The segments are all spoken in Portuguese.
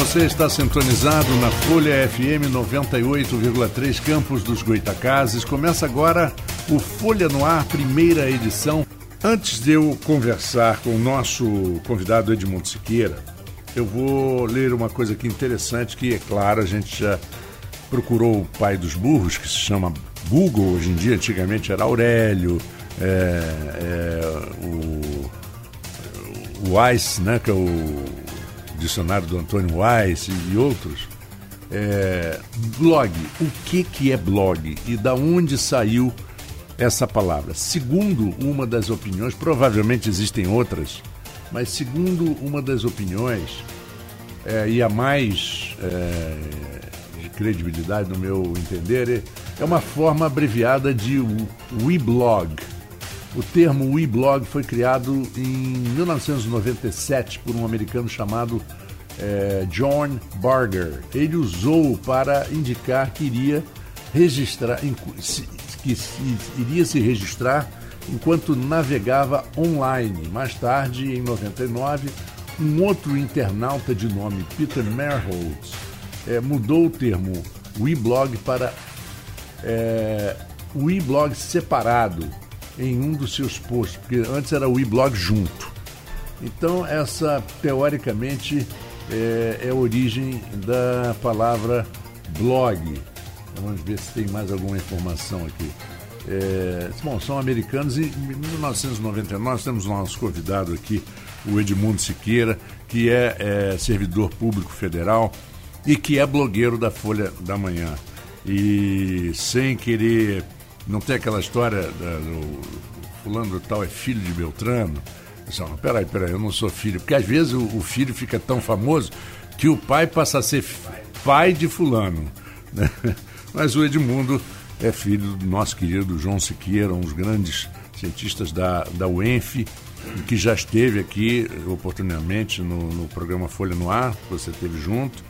Você está sintonizado na Folha FM 98,3 Campos dos Goitacazes. Começa agora o Folha no Ar, primeira edição. Antes de eu conversar com o nosso convidado Edmundo Siqueira, eu vou ler uma coisa aqui interessante que, é claro, a gente já procurou o pai dos burros, que se chama Google hoje em dia, antigamente era Aurélio, é, é, o, o Weiss, né, que é o dicionário do Antônio Weiss e, outros. É, blog, o que, que é blog e da onde saiu essa palavra? Segundo uma das opiniões, provavelmente existem outras, mas segundo uma das opiniões, é, e a mais é, de credibilidade no meu entender, é uma forma abreviada de weblog. O termo weblog foi criado em 1997 por um americano chamado é, John Barger. Ele usou para indicar que iria registrar, que iria se registrar enquanto navegava online. Mais tarde, em 99, um outro internauta de nome Peter Merholtz é, mudou o termo weblog para é, weblog separado em um dos seus posts, porque antes era weblog junto. Então, essa, teoricamente, é, é a origem da palavra blog. Vamos ver se tem mais alguma informação aqui. É, bom, são americanos e em 1999 nós temos nosso convidado aqui, o Edmundo Siqueira, que é, é, servidor público federal e que é blogueiro da Folha da Manhã. E sem querer, não tem aquela história da, do fulano tal é filho de Beltrano. Não, peraí, peraí, eu não sou filho. Porque às vezes o, o filho fica tão famoso que o pai passa a ser pai de fulano. Né? Mas o Edmundo é filho do nosso querido João Siqueira, um dos grandes cientistas da, da UENF, que já esteve aqui oportunamente no, no programa Folha no Ar, você esteve junto,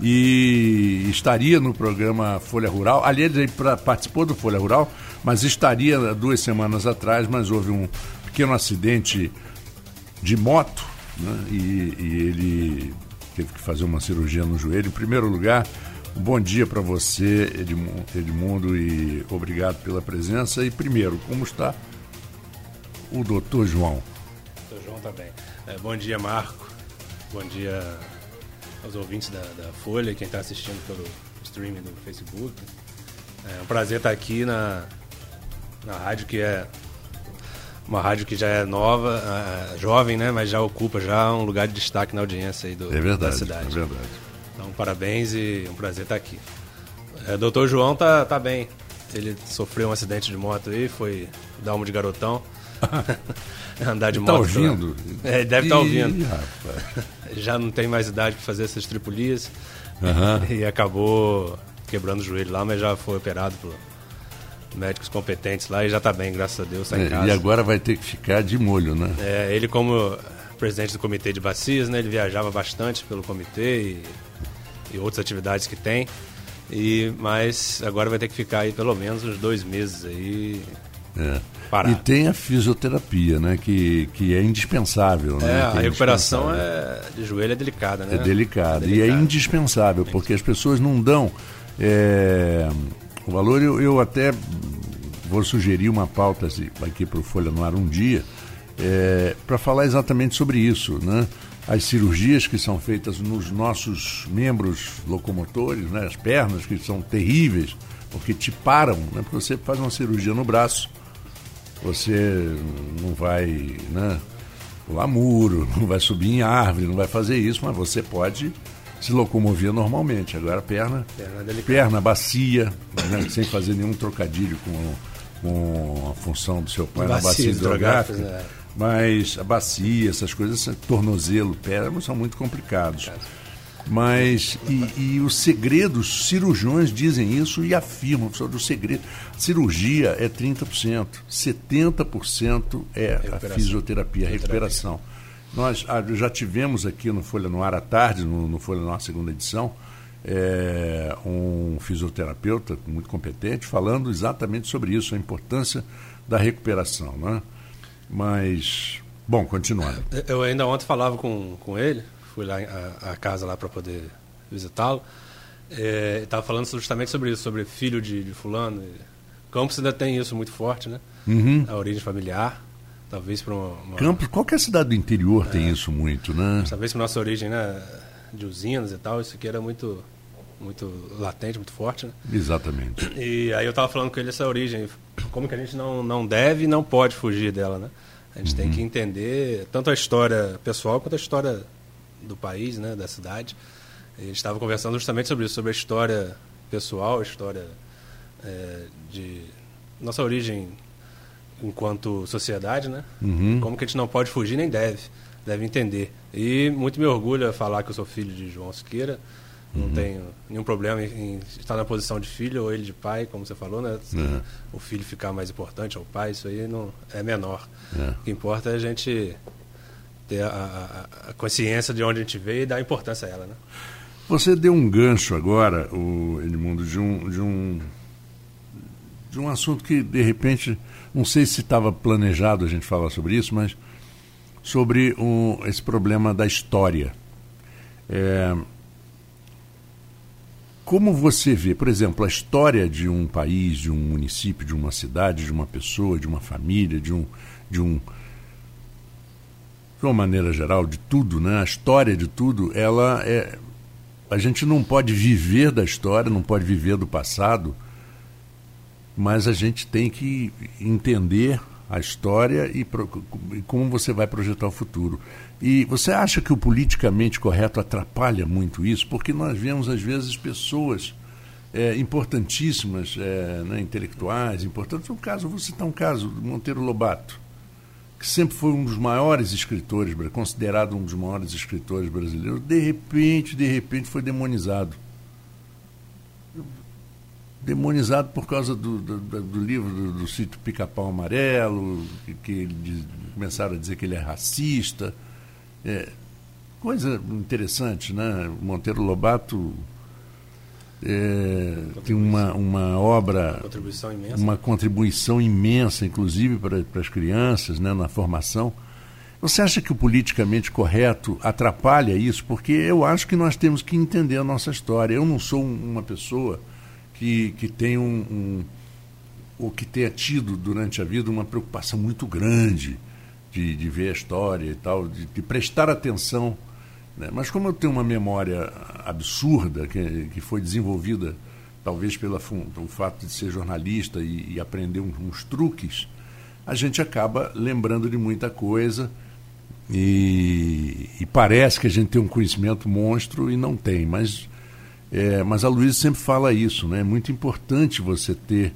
e estaria no programa Folha Rural. Aliás, ele participou do Folha Rural, mas estaria duas semanas atrás, mas houve um pequeno acidente de moto né? e, e ele teve que fazer uma cirurgia no joelho. Em primeiro lugar, Bom dia para você, Edmundo, e obrigado pela presença. E primeiro, como está o doutor João? Doutor João está bem. É, bom dia, Marco. Bom dia aos ouvintes da, da Folha, quem está assistindo pelo streaming do Facebook. É um prazer estar aqui na, na rádio que é uma rádio que já é nova, uh, jovem, né, mas já ocupa já um lugar de destaque na audiência aí do, é verdade, da cidade. É verdade. Então, parabéns e um prazer estar aqui. É, o doutor João tá, tá bem. Ele sofreu um acidente de moto aí, foi dar uma de garotão. Andar de ele tá moto. Tá ouvindo? É, ele deve estar tá ouvindo. Já não tem mais idade para fazer essas tripulias. Uhum. E acabou quebrando o joelho lá, mas já foi operado por médicos competentes lá e já está bem, graças a Deus, tá é, E agora vai ter que ficar de molho, né? É, ele como presidente do comitê de bacias, né? Ele viajava bastante pelo comitê e e outras atividades que tem. E, mas agora vai ter que ficar aí pelo menos uns dois meses aí. É. E tem a fisioterapia, né? Que, que é indispensável. Né? É, a é recuperação é, de joelho é delicada, né? É delicada. É e é indispensável, porque as pessoas não dão é, o valor. Eu, eu até vou sugerir uma pauta aqui para o Folha no Ar um dia, é, para falar exatamente sobre isso, né? as cirurgias que são feitas nos nossos membros locomotores, né, as pernas que são terríveis, porque te param, né, porque você faz uma cirurgia no braço, você não vai né, pular muro, não vai subir em árvore, não vai fazer isso, mas você pode se locomover normalmente. Agora perna, perna, perna bacia, né, sem fazer nenhum trocadilho com, com a função do seu pai na bacia hidrográfica. Né? Mas a bacia, essas coisas, tornozelo, pé, são muito complicados. Mas, e, e os segredos, cirurgiões dizem isso e afirmam sobre o segredo. Cirurgia é 30%, 70% é recuperação. a fisioterapia, a recuperação. Nós ah, já tivemos aqui no Folha no Ar à tarde, no, no Folha no Ar segunda edição, é, um fisioterapeuta muito competente falando exatamente sobre isso, a importância da recuperação. Né? Mas, bom, continuando. Eu ainda ontem falava com, com ele, fui lá à casa lá para poder visitá-lo. É, estava falando justamente sobre isso, sobre filho de, de fulano. Campos ainda tem isso muito forte, né? Uhum. A origem familiar. Talvez para uma, uma, Campos, qualquer cidade do interior é, tem isso muito, né? Talvez para nossa origem, né? De usinas e tal, isso aqui era muito, muito latente, muito forte, né? Exatamente. E aí eu estava falando com ele essa origem, como que a gente não, não deve e não pode fugir dela, né? A gente uhum. tem que entender tanto a história pessoal quanto a história do país, né? Da cidade. A gente estava conversando justamente sobre isso, sobre a história pessoal, a história é, de nossa origem enquanto sociedade, né? Uhum. Como que a gente não pode fugir nem deve, deve entender. E muito me orgulha falar que eu sou filho de João Siqueira. Não uhum. tenho nenhum problema em, estar na posição de filho ou ele de pai, como você falou, né? Uhum. O filho ficar mais importante ao pai, isso aí não é menor. É. O que importa é a gente ter a, a, a consciência de onde a gente veio e dar importância a ela, né? Você deu um gancho agora, o Edmundo, de um, de um, de um assunto que, de repente, não sei se estava planejado a gente falar sobre isso, mas sobre um, esse problema da história. É, como você vê, por exemplo, a história de um país, de um município, de uma cidade, de uma pessoa, de uma família, de um, de um de uma maneira geral, de tudo, né? A história de tudo, ela é a gente não pode viver da história, não pode viver do passado, mas a gente tem que entender a história e, e, como você vai projetar o futuro. E você acha que o politicamente correto atrapalha muito isso? Porque nós vemos, às vezes, pessoas é, importantíssimas, é, né, intelectuais, importantes. Um caso, vou citar um caso, Monteiro Lobato que sempre foi um dos maiores escritores, considerado um dos maiores escritores brasileiros, de repente, de repente foi demonizado. Demonizado por causa do, do, do livro do, do sítio Pica-Pau Amarelo, que, que ele, começaram a dizer que ele é racista. É, coisa interessante, né? Monteiro Lobato é, tem uma, uma obra, uma contribuição imensa, uma contribuição imensa inclusive para, para as crianças, né, na formação. Você acha que o politicamente correto atrapalha isso? Porque eu acho que nós temos que entender a nossa história. Eu não sou uma pessoa que, que tem um, um ou que tenha tido durante a vida uma preocupação muito grande de, de ver a história e tal, de, de prestar atenção né? Mas como eu tenho uma memória absurda, que, que foi desenvolvida talvez pelo fato de ser jornalista e, e aprender uns, uns, truques, a gente acaba lembrando de muita coisa e, e, parece que a gente tem um conhecimento monstro e não tem. Mas, é, mas a Luísa sempre fala isso, né? é muito importante você ter,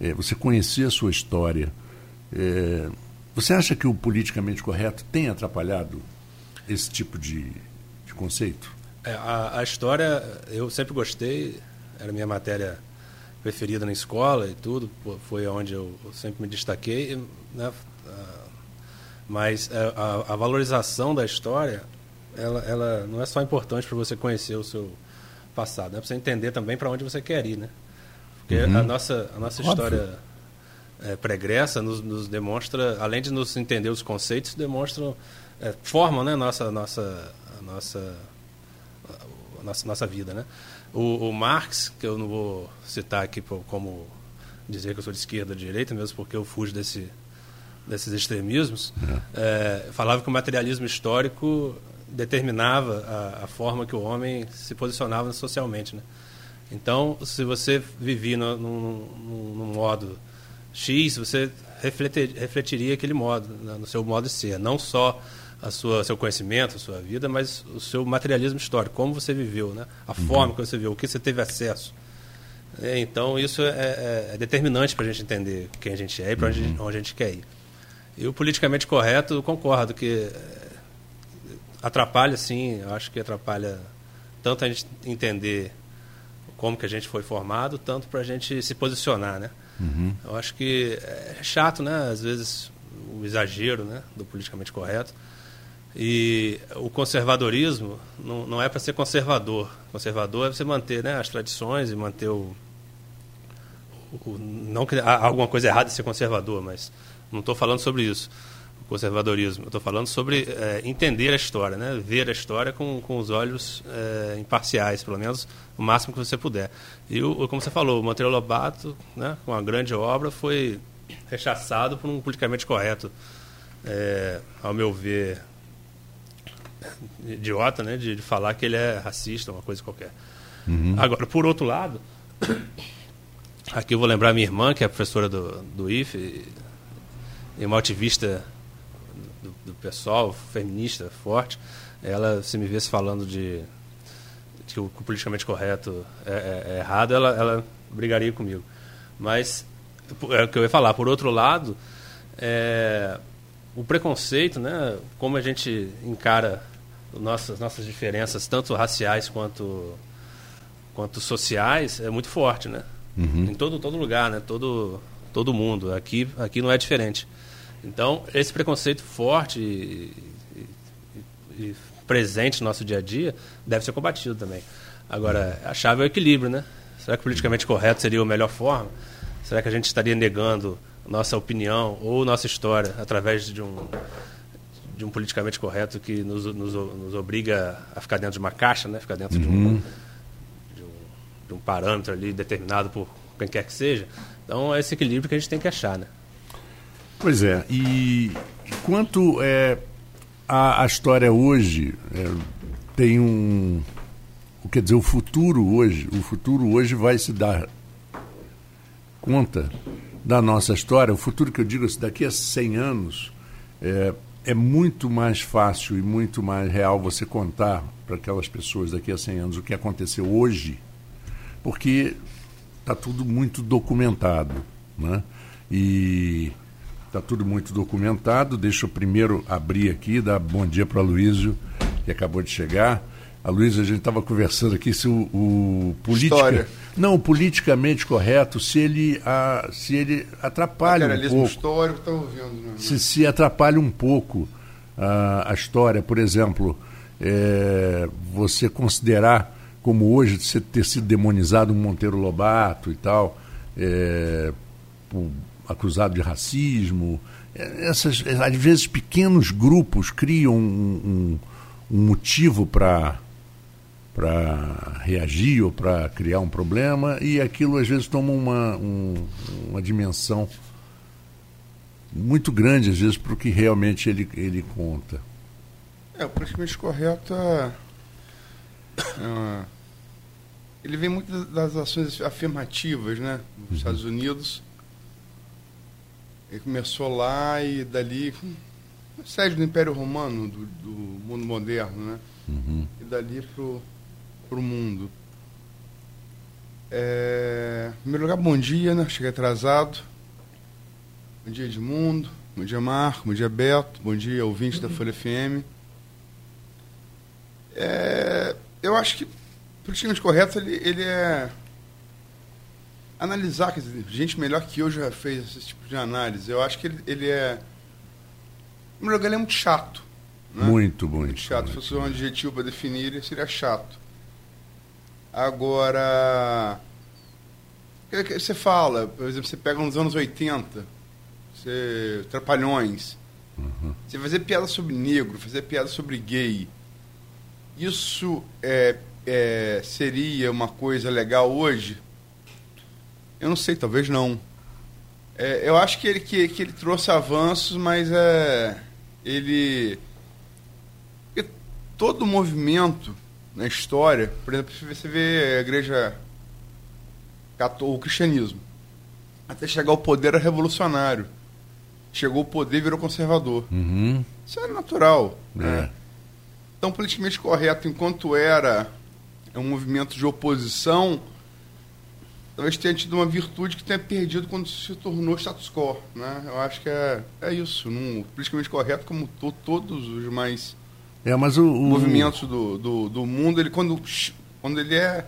é, você conhecer a sua história. É, você acha que o politicamente correto tem atrapalhado esse tipo de, de conceito? É, a, a, história, eu sempre gostei, era minha matéria preferida na escola e tudo, foi onde eu, sempre me destaquei, né? mas é, a, a, valorização da história, ela, ela não é só importante para você conhecer o seu passado, é para você entender também para onde você quer ir, né? Porque uhum. a nossa, a nossa história é, pregressa nos, nos, demonstra, além de nos entender os conceitos, demonstram, é, formam né, nossa, nossa nossa, nossa, nossa vida. Né? O, o, Marx, que eu não vou citar aqui como dizer que eu sou de esquerda ou de direita, mesmo porque eu fujo desse, desses extremismos, é. É, falava que o materialismo histórico determinava a, a, forma que o homem se posicionava socialmente. Né? Então, se você vivia no modo X, você refletir, refletiria aquele modo, né, no seu modo de ser. Não só a sua seu conhecimento, a sua vida, mas o seu materialismo histórico, como você viveu, né? A uhum. forma que você viveu, o que você teve acesso. É, então isso é, é, é determinante para a gente entender quem a gente é e para uhum. onde, onde, a gente quer ir. E o politicamente correto, concordo que é, atrapalha, sim. Acho que atrapalha tanto a gente entender como que a gente foi formado, tanto para a gente se posicionar, né? Uhum. Eu acho que é chato, né? Às vezes o exagero, né? Do politicamente correto. E o conservadorismo não, não é para ser conservador. Conservador é você manter né, as tradições e manter o, o. não que há alguma coisa errada em ser conservador, mas não estou falando sobre isso. conservadorismo. Eu estou falando sobre é, entender a história, né? ver a história com, com os olhos é, imparciais, pelo menos o máximo que você puder. E, o, como você falou, o Monteiro Lobato, né, com uma grande obra, foi rechaçado por um politicamente correto, é, ao meu ver, idiota, né, de, de, falar que ele é racista, uma coisa qualquer. Uhum. Agora, por outro lado, aqui eu vou lembrar minha irmã, que é professora do, do IFE, e uma ativista do, do pessoal, feminista, forte, ela, se me visse falando de, de que o, o politicamente correto é, é, é errado, ela, ela brigaria comigo. Mas é o que eu ia falar. Por outro lado, é, o preconceito, né, como a gente encara nossas, nossas diferenças, tanto raciais quanto, quanto sociais, é muito forte, né? Uhum. Em todo, todo lugar, né? Todo, todo mundo. Aqui, aqui não é diferente. Então, esse preconceito forte e, e, e presente no nosso dia a dia deve ser combatido também. Agora, a chave é o equilíbrio, né? Será que politicamente correto seria a melhor forma? Será que a gente estaria negando nossa opinião ou nossa história através de um, de um politicamente correto que nos, nos, nos obriga a ficar dentro de uma caixa, né? ficar dentro uhum. de, um, de, um, de um parâmetro ali determinado por quem quer que seja? Então é esse equilíbrio que a gente tem que achar. Né? Pois é, e quanto é, a, a história hoje é, tem um. Quer dizer, o futuro hoje, o futuro hoje vai se dar conta da nossa história, o futuro que eu digo, daqui a 100 anos, é, é muito mais fácil e muito mais real você contar para aquelas pessoas daqui a 100 anos o que aconteceu hoje, porque está tudo muito documentado. Né? E está tudo muito documentado. Deixa eu primeiro abrir aqui, dar bom dia para o Aloysio, que acabou de chegar. A Luísa, a gente estava conversando aqui se o, o política, História. não politicamente correto, se ele a, se ele atrapalha um pouco. histórico, tá ouvindo, né? Se se atrapalha um pouco a, a história, por exemplo, é, você considerar como hoje você ter sido demonizado um Monteiro Lobato e tal, é, por, acusado de racismo, é, essas às vezes pequenos grupos criam um, um, um motivo para para reagir ou para criar um problema e aquilo às vezes toma uma, um, uma dimensão muito grande às vezes para o que realmente ele, ele conta. É, o politicamente correto é, é, ele vem muito das ações afirmativas, né? Nos uhum. Estados Unidos. Ele começou lá e dali. Sede do Império Romano, do, do mundo moderno, né? Uhum. E dali pro para o mundo. É, em primeiro lugar, bom dia, né? Cheguei atrasado. Bom dia, Edmundo. Bom dia, Marco. Bom dia, Beto. Bom dia, ouvinte da Folha FM. É, eu acho que, politicamente correto, ele, ele é analisar, quer dizer, gente melhor que eu já fez esse tipo de análise. Eu acho que ele, ele é. Em primeiro lugar, ele é muito chato. Né? Muito, muito. Muito chato. Muito, Se fosse um adjetivo para definir, ele seria chato. Agora, você fala, por exemplo, você pega nos anos 80, você, Trapalhões, uhum. você fazer piada sobre negro, fazer piada sobre gay, isso é, é, seria uma coisa legal hoje? Eu não sei, talvez não. É, eu acho que ele, que, que ele trouxe avanços, mas é, ele. Todo movimento na história, por exemplo, você vê a igreja católica, o cristianismo, até chegar ao poder era revolucionário. Chegou ao poder e virou conservador. Uhum. Isso era natural. É. Né? Então, politicamente correto, enquanto era um movimento de oposição, talvez tenha tido uma virtude que tenha perdido quando se tornou status quo. Né? Eu acho que é, é isso. Num, politicamente correto, como to, todos os mais é, mas o, o... movimentos do, do, do, mundo, ele quando, quando ele é.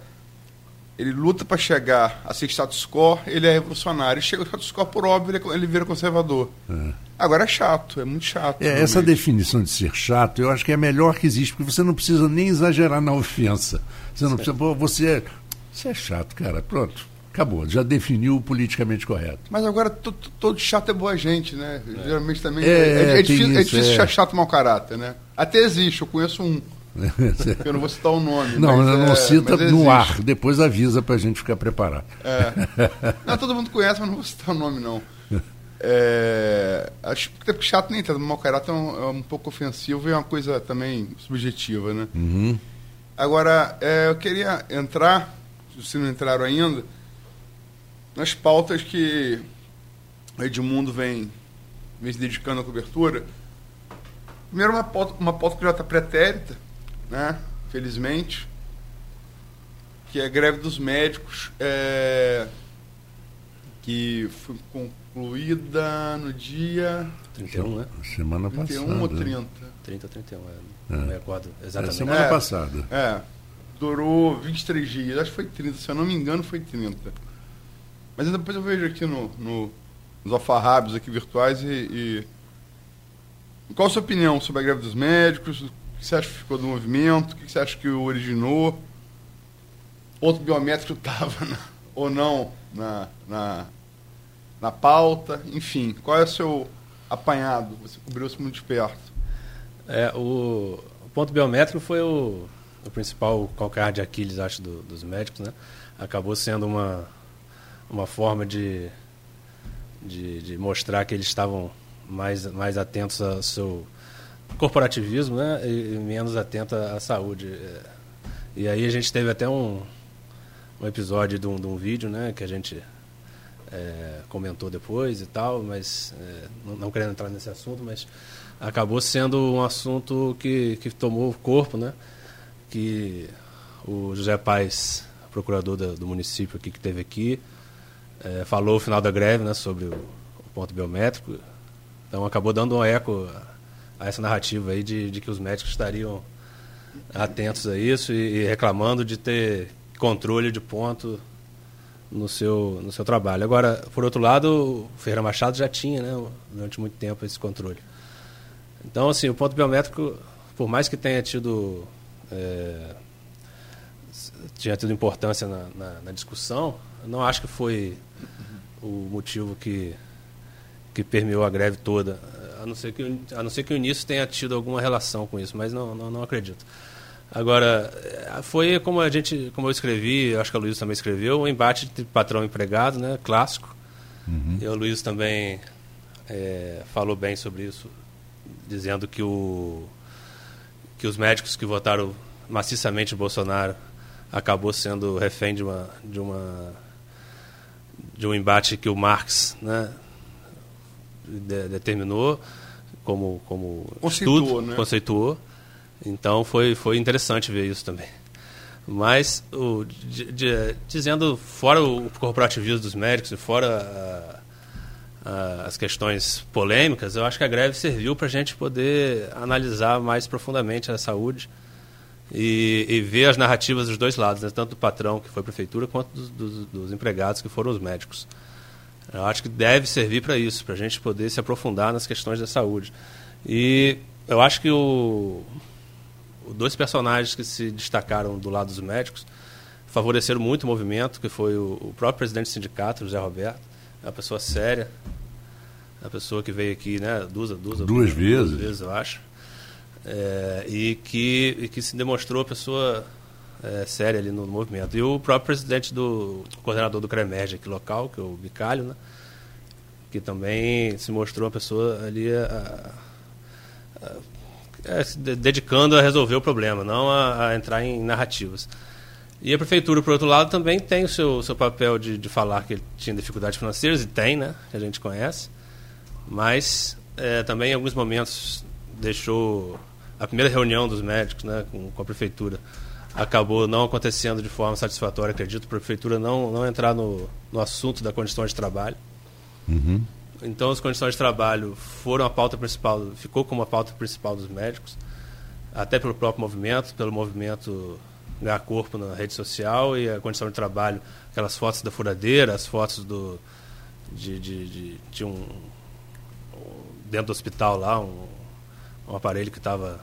Ele luta para chegar a ser status quo, ele é revolucionário. Chega ao status quo, por óbvio, ele, ele vira conservador. É. Agora é chato, é muito chato. É, essa definição de ser chato, eu acho que é a melhor que existe, porque você não precisa nem exagerar na ofensa. Você não precisa. Você, você é chato, cara. Pronto Acabou, já definiu o politicamente correto. Mas agora todo chato é boa gente, né? É. Geralmente também é, é, é difícil, isso, é difícil achar chato mau caráter, né? Até existe, eu conheço um. eu não vou citar o nome. Não, mas, não cita no ar, depois avisa para a gente ficar preparado. É. Não, todo mundo conhece, mas não vou citar o nome, não. É, acho que chato nem tanto, mau caráter é um, é um, pouco ofensivo e é uma coisa também subjetiva, né? Uhum. Agora, é, eu queria entrar, se não entraram ainda, nas pautas que o Edmundo vem, vem se dedicando à cobertura. Primeiro, uma pauta, uma pauta que já está pretérita, né? felizmente, que é a greve dos médicos, é, que foi concluída no dia. 31, né? Semana 31 passada. 31 ou 30? 30 ou 31, é. Não é. me recordo exatamente. É, semana é, passada. É. Durou 23 dias, acho que foi 30, se eu não me engano, foi 30. Mas depois eu vejo aqui no, no, nos alfarrábios aqui virtuais e, e, Qual a sua opinião sobre a greve dos médicos? O que você acha que ficou do movimento? O que você acha que o originou? Outro biométrico estava ou não na, na, na pauta, enfim, qual é o seu apanhado? Você cobriu isso muito de perto. É, o, o ponto biométrico foi o, o principal calcanhar de Aquiles, acho, do, dos médicos, né? Acabou sendo uma, uma forma de, de, de mostrar que eles estavam mais, mais atentos ao seu corporativismo, né? E, e menos atentos à saúde. E aí a gente teve até um, um episódio de um, de um vídeo, né? Que a gente é, comentou depois e tal, mas é, não, não, querendo entrar nesse assunto, mas acabou sendo um assunto que, que tomou corpo, né? Que o José Paes, procurador do, do município aqui que teve aqui, é, falou no final da greve, né, sobre o, o, ponto biométrico. Então acabou dando um eco a, essa narrativa aí de, de, que os médicos estariam atentos a isso e, e reclamando de ter controle de ponto no seu, no seu trabalho. Agora, por outro lado, o Ferreira Machado já tinha, né, durante muito tempo, esse controle. Então, assim, o ponto biométrico, por mais que tenha tido, é, tinha tido importância na, na, na, discussão, não acho que foi o motivo que, que permeou a greve toda. A não, ser que, a não ser que o início tenha tido alguma relação com isso, mas não, não, não acredito. Agora, foi como a gente, como eu escrevi, acho que a Luiz também escreveu, um embate de patrão empregado, né, clássico. Uhum. E o Luiz também é, falou bem sobre isso, dizendo que o que os médicos que votaram maciçamente Bolsonaro acabou sendo refém de uma de uma de um embate que o Marx, né, de, determinou como como conceituou, estudo, né? conceituou então foi, foi interessante ver isso também. Mas, o, de, de, dizendo, fora o corporativismo dos médicos e fora a, a, as questões polêmicas, eu acho que a greve serviu para a gente poder analisar mais profundamente a saúde e, e, ver as narrativas dos dois lados, né? tanto do patrão, que foi a prefeitura, quanto dos, dos, dos empregados, que foram os médicos. Eu acho que deve servir para isso, para a gente poder se aprofundar nas questões da saúde. E eu acho que o, dois personagens que se destacaram do lado dos médicos favoreceram muito o movimento, que foi o, o próprio presidente do sindicato, José Roberto, uma pessoa séria, uma pessoa que veio aqui né, duas, duas, duas, duas vezes. duas vezes, eu acho, é, e, que, e que se demonstrou pessoa é, séria ali no, movimento. E o próprio presidente do coordenador do CREMERG aqui local, que é o Bicalho, né, que também se mostrou uma pessoa ali a, a, é, se dedicando a resolver o problema, não a, a, entrar em narrativas. E a prefeitura, por outro lado, também tem o seu, seu papel de, de falar que ele tinha dificuldades financeiras, e tem, né, que a gente conhece, mas é, também em alguns momentos deixou a primeira reunião dos médicos né, com, com a prefeitura acabou não acontecendo de forma satisfatória, acredito, a prefeitura não, não entrar no, no assunto da condição de trabalho. Uhum. Então, as condições de trabalho foram a pauta principal, ficou como a pauta principal dos médicos, até pelo próprio movimento, pelo movimento ganhar corpo na rede social e a condição de trabalho, aquelas fotos da furadeira, as fotos do de, de, de, de um dentro do hospital lá um, um aparelho que estava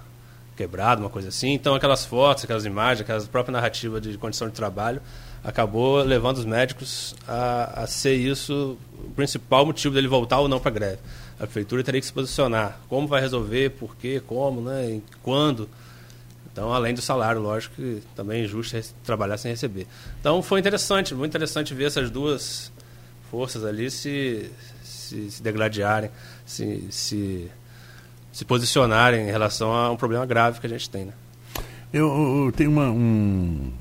quebrado, uma coisa assim. Então aquelas fotos, aquelas imagens, aquela própria narrativa de condição de trabalho acabou levando os médicos a, a ser isso o principal motivo dele voltar ou não para a greve. A prefeitura teria que se posicionar. Como vai resolver, por quê, como, né, quando. Então, além do salário, lógico que também é injusto trabalhar sem receber. Então, foi interessante, muito interessante ver essas duas forças ali se, se, se degladiarem, se, se, se posicionarem em relação a um problema grave que a gente tem. Né? Eu, eu tenho uma, um,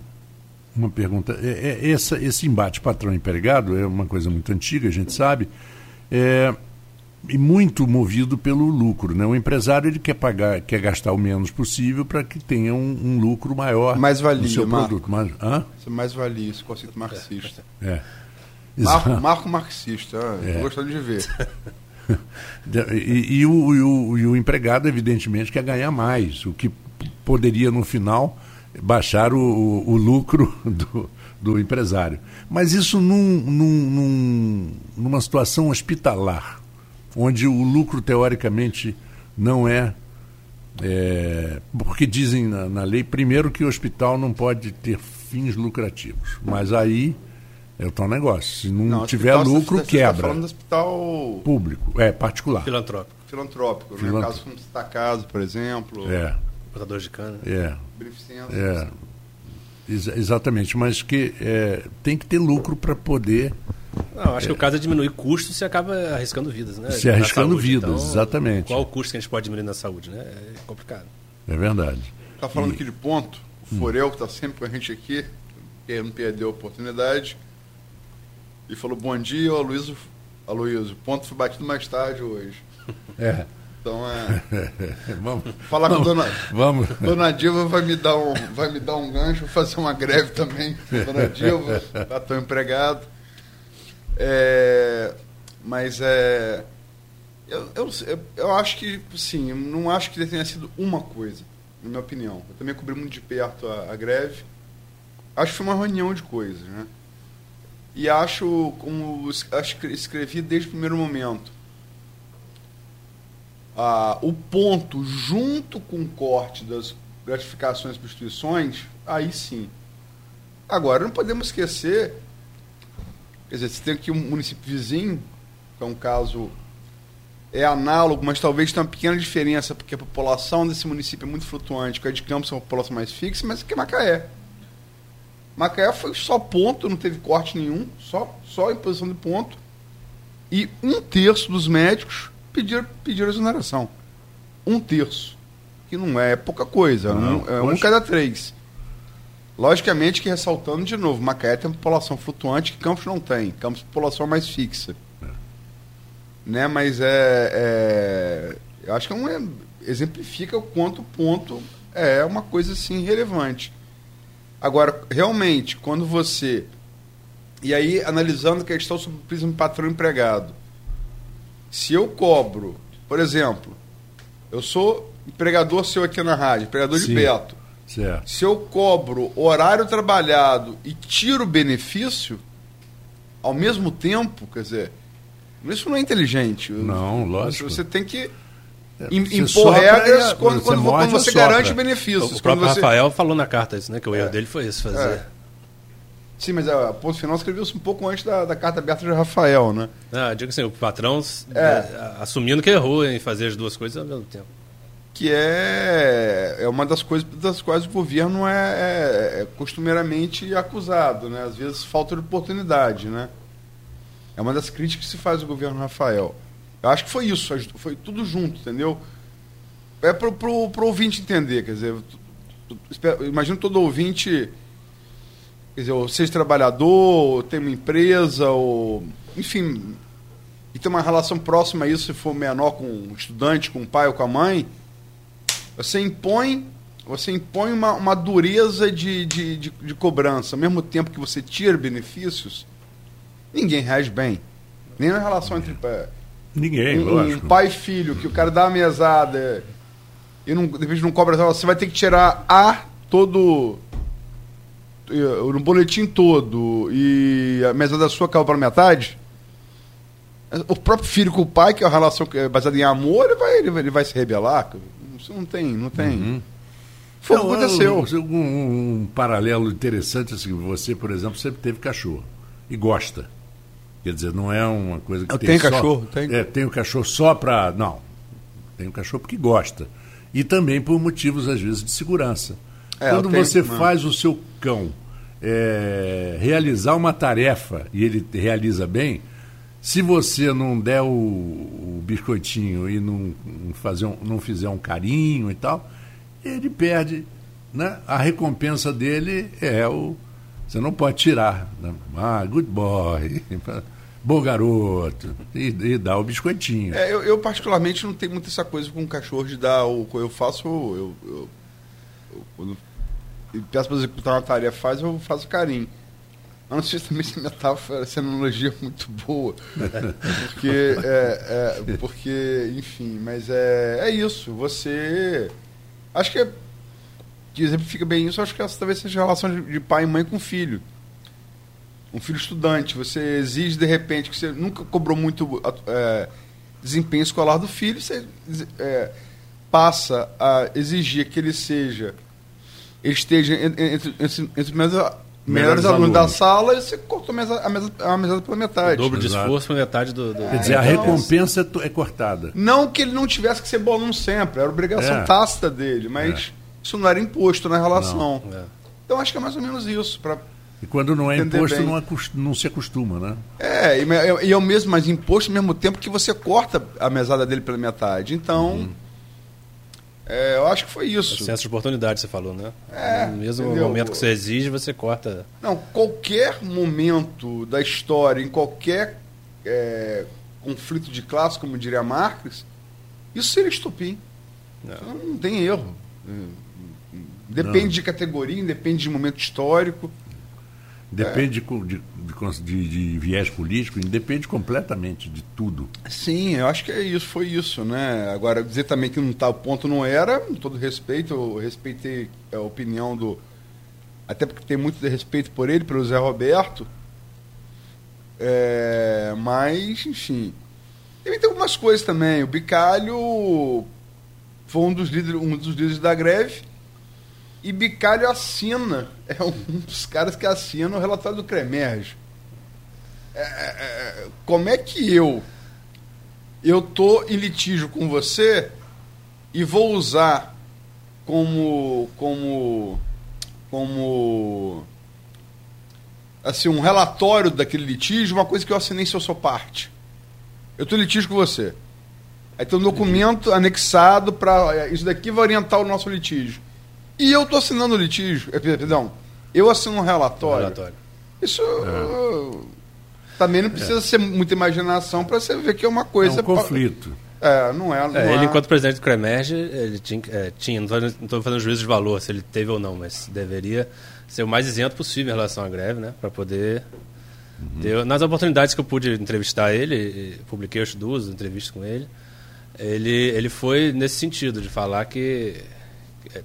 uma pergunta. É, é, essa, esse embate patrão-empregado é uma coisa muito antiga, a gente sabe, é, e muito movido pelo lucro. Né? O empresário ele quer pagar, quer gastar o menos possível para que tenha um, um, lucro maior mais valia, no seu Marco. produto. Mais, hã? Isso é mais valia, esse conceito marxista. É. Marco, Marco marxista, é. gostando de ver. e, e, o, e, o, e o empregado, evidentemente, quer ganhar mais, o que poderia, no final, baixar o, o, o lucro do, do, empresário. Mas isso num, num, num, numa situação hospitalar, onde o lucro, teoricamente, não é, é. porque dizem na, na lei, primeiro, que o hospital não pode ter fins lucrativos. Mas aí é o tal negócio. Se não, não tiver hospital, lucro, você, quebra. Você tá falando do hospital público, é particular. Filantrópico. Filantrópico, né? Caso como está casa, por exemplo. É. Portador de cana. É. É. Ex exatamente, mas que é, tem que ter lucro para poder. Não, acho é, que o caso é diminuir custos, você acaba arriscando vidas, né? Se arriscando saúde. vidas, então, exatamente. Qual o custo que a gente pode diminuir na saúde, né? É complicado. É verdade. Está falando e... aqui de ponto, o Forel, que está sempre com a gente aqui, não perdeu a oportunidade, e falou: Bom dia, Aloysio. Aloysio, ponto foi batido mais tarde hoje. É. Então é. vamos falar vamos, com dona. Vamos. Dona Dilma vai me dar um, vai me dar um gancho, vou fazer uma greve também. Dona Dilma, estou empregado. É, mas é. Eu, eu, eu acho que, sim, não acho que tenha sido uma coisa, na minha opinião. Eu também cobri muito de perto a, a greve. Acho que foi uma reunião de coisas, né? E acho, como escrevi desde o primeiro momento, ah, o ponto junto com o corte das gratificações e substituições, aí sim. Agora, não podemos esquecer, quer dizer, tem aqui um município vizinho, que é um caso é análogo, mas talvez tenha uma pequena diferença, porque a população desse município é muito flutuante, que a de Campos é uma população mais fixa, mas que é Macaé. Macaé foi só ponto, não teve corte nenhum, só, só imposição de ponto. E um terço dos médicos pediram, pediram exoneração. Um terço. Que não é pouca coisa, não, é um cada três. Logicamente que ressaltando de novo, Macaé tem uma população flutuante que Campos não tem. Campos é população mais fixa. É. Né? Mas é, é, Eu acho que é um, exemplifica o quanto o ponto é uma coisa assim relevante. Agora, realmente, quando você. E aí, analisando a questão sobre o prisma patrão-empregado. Se eu cobro, por exemplo, eu sou empregador seu aqui na rádio, empregador Sim. de Beto. Certo. Se eu cobro horário trabalhado e tiro benefício, ao mesmo tempo, quer dizer, isso não é inteligente. Não, lógico. Você tem que impor regras quando, você, quando, quando você garante benefícios. O próprio você... Rafael falou na carta isso, né? Que o erro é. dele foi esse, fazer. É. Sim, mas a ponto final escreveu-se um pouco antes da, da, carta aberta de Rafael, né? Ah, digo assim, o patrão é. assumindo que errou em fazer as duas coisas ao mesmo tempo. Que é, é uma das coisas das quais o governo é, é, é costumeiramente acusado, né? Às vezes falta de oportunidade, né? É uma das críticas que se faz ao governo Rafael. Eu acho que foi isso, foi tudo junto, entendeu? É para o ouvinte entender, quer dizer, imagino todo ouvinte, quer dizer, ou seja trabalhador, ou tem uma empresa, ou enfim, e tem uma relação próxima a isso, se for menor com um estudante, com o pai ou com a mãe, você impõe, você impõe uma, uma dureza de, de, de, de cobrança, ao mesmo tempo que você tira benefícios, ninguém reage bem. Nem na relação entre Ninguém, um, lógico. Um pai e filho, que o cara dá uma mesada e não, de repente não cobra, você vai ter que tirar A todo. No boletim todo e a mesada sua caiu para metade. O próprio filho com o pai, que é uma relação é baseada em amor, ele vai, ele vai, ele vai se rebelar. Isso não tem, não tem. Uhum. Foi o que aconteceu. Um, um, um, paralelo interessante, assim, você, por exemplo, sempre teve cachorro e gosta. Quer dizer, não é uma coisa que Eu tem tenho só, cachorro, tem. É, tem o cachorro só para... Não, tem o cachorro porque gosta. E também por motivos, às vezes, de segurança. É, Quando tenho- você não. faz o seu cão é, realizar uma tarefa e ele realiza bem, se você não der o, o biscoitinho e não, não fazer um- não fizer um carinho e tal, ele perde. Né? A recompensa dele é o. Você não pode tirar. né? Ah, good boy, bom garoto, e, e dá o biscoitinho. É, eu, eu, particularmente não tenho muito essa coisa com cachorro de dar o eu faço eu, eu, eu quando peço para executar uma tarefa faz eu faço carinho. Eu não sei se também se minha metáfora essa analogia é muito boa porque é, é, porque enfim mas é, é isso você acho que é, que exemplifica bem isso acho que essa talvez seja a relação de, de pai e mãe com filho um filho estudante, você exige de repente que você nunca cobrou muito é, desempenho escolar do filho, você é, passa a exigir que ele seja, ele esteja en- en- entre, entre, entre os melhores, melhores Melhores alunos da alunos. sala e você cortou a mesa, a mesa, a pela metade. dobro de Exato. esforço por metade do. do- Quer dizer, a então- recompensa é é cortada. Não que ele não tivesse que ser bom aluno sempre, era obrigação É. tácita dele, mas isso não era imposto na relação. É. Então acho que é mais ou menos isso. Pra, E quando não é Entender imposto, bem. não, acos- não se acostuma, né? É, e, e é o mesmo, mas imposto ao mesmo tempo que você corta a mesada dele pela metade. Então, Uhum. é, eu acho que foi isso. Excesso de oportunidade, você falou, né? É, no mesmo entendeu? momento que você exige, você corta. Não, qualquer momento da história, em qualquer é, conflito de classe, como diria Marx, isso seria estupim. Não. Então, não tem erro. Depende Não. de categoria, depende de momento histórico. Depende co- de, de de- viés político, depende completamente de tudo. Sim, eu acho que é isso, foi isso, né? Agora, dizer também que não tá, o ponto não era, com todo respeito, eu respeitei a opinião do. Até porque tem muito respeito por ele, pelo Zé Roberto. É, mas, enfim. Também tem algumas coisas também. O Bicalho foi um dos líderes, um dos líderes da greve. E Bicalho assina, é um dos caras que assina o relatório do Cremerge. É, é, como é que eu eu tô em litígio com você e vou usar como como como assim um relatório daquele litígio uma coisa que eu assinei se eu sou parte? Eu tô em litígio com você. Aí tem um documento anexado para isso daqui vai orientar o nosso litígio e eu tô assinando o litígio eh, perdão eu assino um relatório, relatório. isso uh, também não precisa ser muita imaginação para você ver que é uma É coisa um conflito. é, não é. Não É, ele, é. enquanto presidente do Cremerge, ele tinha, é, tinha não estou fazendo juízo de valor se ele teve ou não, mas deveria ser o mais isento possível em relação à greve, né? Para poder. ter- nas oportunidades que eu pude entrevistar ele, publiquei as duas entrevistas com ele, ele, ele foi nesse sentido, de falar que.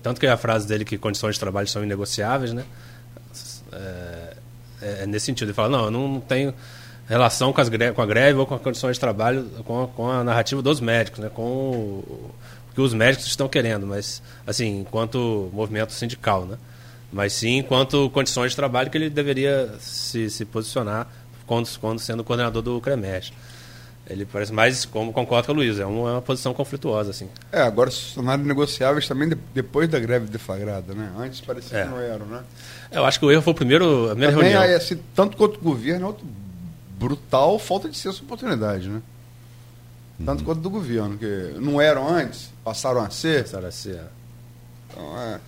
Tanto que a frase dele que condições de trabalho são inegociáveis, né? É, é nesse sentido. Ele fala: não, eu não tenho relação com, as greve, com a greve ou com as condições de trabalho, com a, com a narrativa dos médicos, né? com o, o que os médicos estão querendo, mas assim, enquanto movimento sindical, né? Mas sim enquanto condições de trabalho que ele deveria se, se posicionar quando, quando sendo coordenador do CREMES. Ele parece mais, como concordo com a Luísa, é uma, é uma posição conflituosa, assim. É, agora os funcionários negociáveis também de- depois da greve deflagrada, né? Antes parecia É. que não eram, né? Eu acho que o erro foi o primeiro, a primeira Também, reunião. aí, assim, tanto quanto o governo, é outro brutal falta de senso de oportunidade, né? Tanto quanto do governo, que não eram antes, passaram a ser. Passaram a ser, é. Então, é.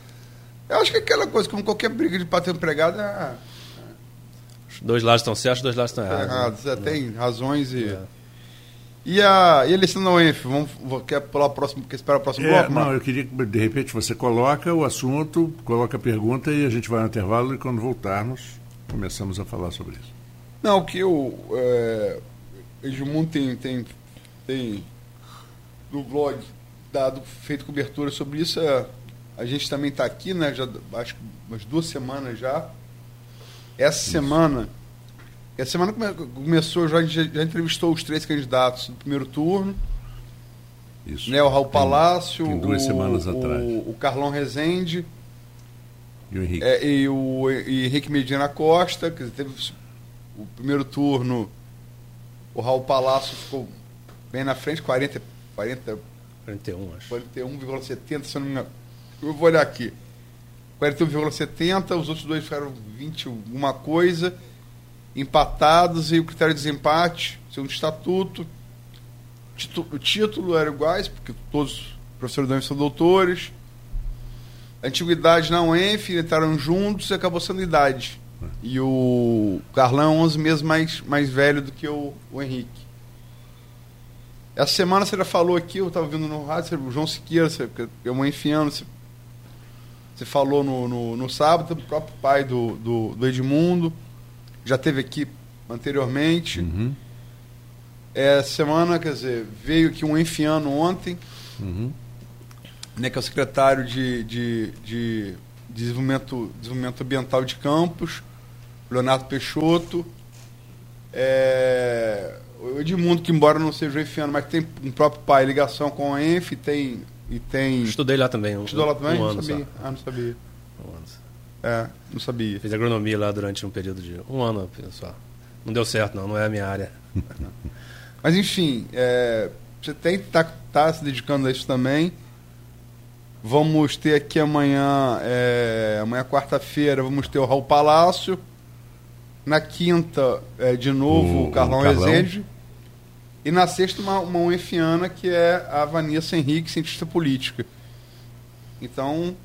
Eu acho que é aquela coisa, como qualquer briga de patrão empregado, é, Os dois lados estão certos, os dois lados estão é errados. errado. né? Você tem razões e. E a, e a UENF? Vamos, quer pular próximo, quer esperar o próximo É, bloco? não, Marcos? eu queria que de repente você coloca o assunto, coloca a pergunta e a gente vai no intervalo e quando voltarmos começamos a falar sobre isso. Não, o que eu. É, Edmundo tem, tem, tem no blog dado, feito cobertura sobre isso. é, a gente também está aqui, né? Já, acho que umas duas semanas já. Essa semana. Essa semana come- começou, já, a gente já, entrevistou os três candidatos do primeiro turno. Isso. Né, o Raul Tem- Palácio, tem duas o, semanas o, atrás. o Carlão Rezende E o Henrique? É, e o Henrique Medina Costa, que teve o primeiro turno, o Raul Palácio ficou bem na frente, 40, 40 41, acho. 41,70, se eu não me engano. Eu vou olhar aqui. 41,70, os outros dois ficaram 20 alguma coisa, empatados, e o critério de desempate, segundo o estatuto, o título era iguais, porque todos os professores da UENF são doutores. A antiguidade na UENF, entraram juntos e acabou sendo idade. E o Carlão é 11 meses mais, mais velho do que o, o Henrique. Essa semana você já falou aqui, eu estava vendo no rádio, o João Siqueira, você, é um enfiando, você, você falou no, no, no, sábado, o próprio pai do, do, do, Edmundo, já teve aqui anteriormente. Uhum. É, semana, quer dizer, veio aqui um enfiano ontem, uhum. né, que é o secretário de, de, de desenvolvimento, desenvolvimento ambiental de Campos, Leonardo Peixoto. É, o Edmundo, que embora não seja enfiano, mas tem um próprio pai, ligação com a ENF, tem, e tem... Estudei lá também. Um, Estudou lá também? Um não sabia. Ah, não sabia. Um ano. É, não sabia. Fiz agronomia lá durante um período de um ano só. Não deu certo, não, não é a minha área. mas, enfim, é, você tem que estar tá, tá se dedicando a isso também. Vamos ter aqui amanhã, é, amanhã quarta-feira, vamos ter o Raul Palácio, na quinta, é, de novo, o, o Carlão, Carlão Rezende. E na sexta, uma, uma UEFiana, que é a Vanessa Henrique, cientista política. Então,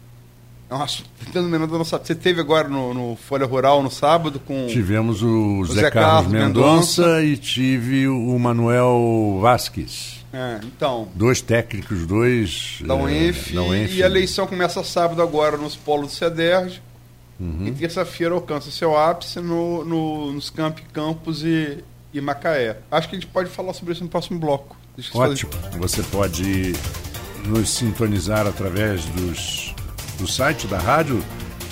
é você teve agora no, no, Folha Rural no sábado com. Tivemos o, o Zé, Zé, Carlos, Carlos Mendonça, Mendonça e tive o Manuel Vasques. É, então. Dois técnicos, dois. Da UENF, é, da UENF. E a eleição começa sábado agora nos polos do CEDERJ. Uhum. E terça-feira alcança seu ápice no, no, nos Camp Campos e, e Macaé. Acho que a gente pode falar sobre isso no próximo bloco. Ótimo. Fazer... Você pode nos sintonizar através dos, do site da rádio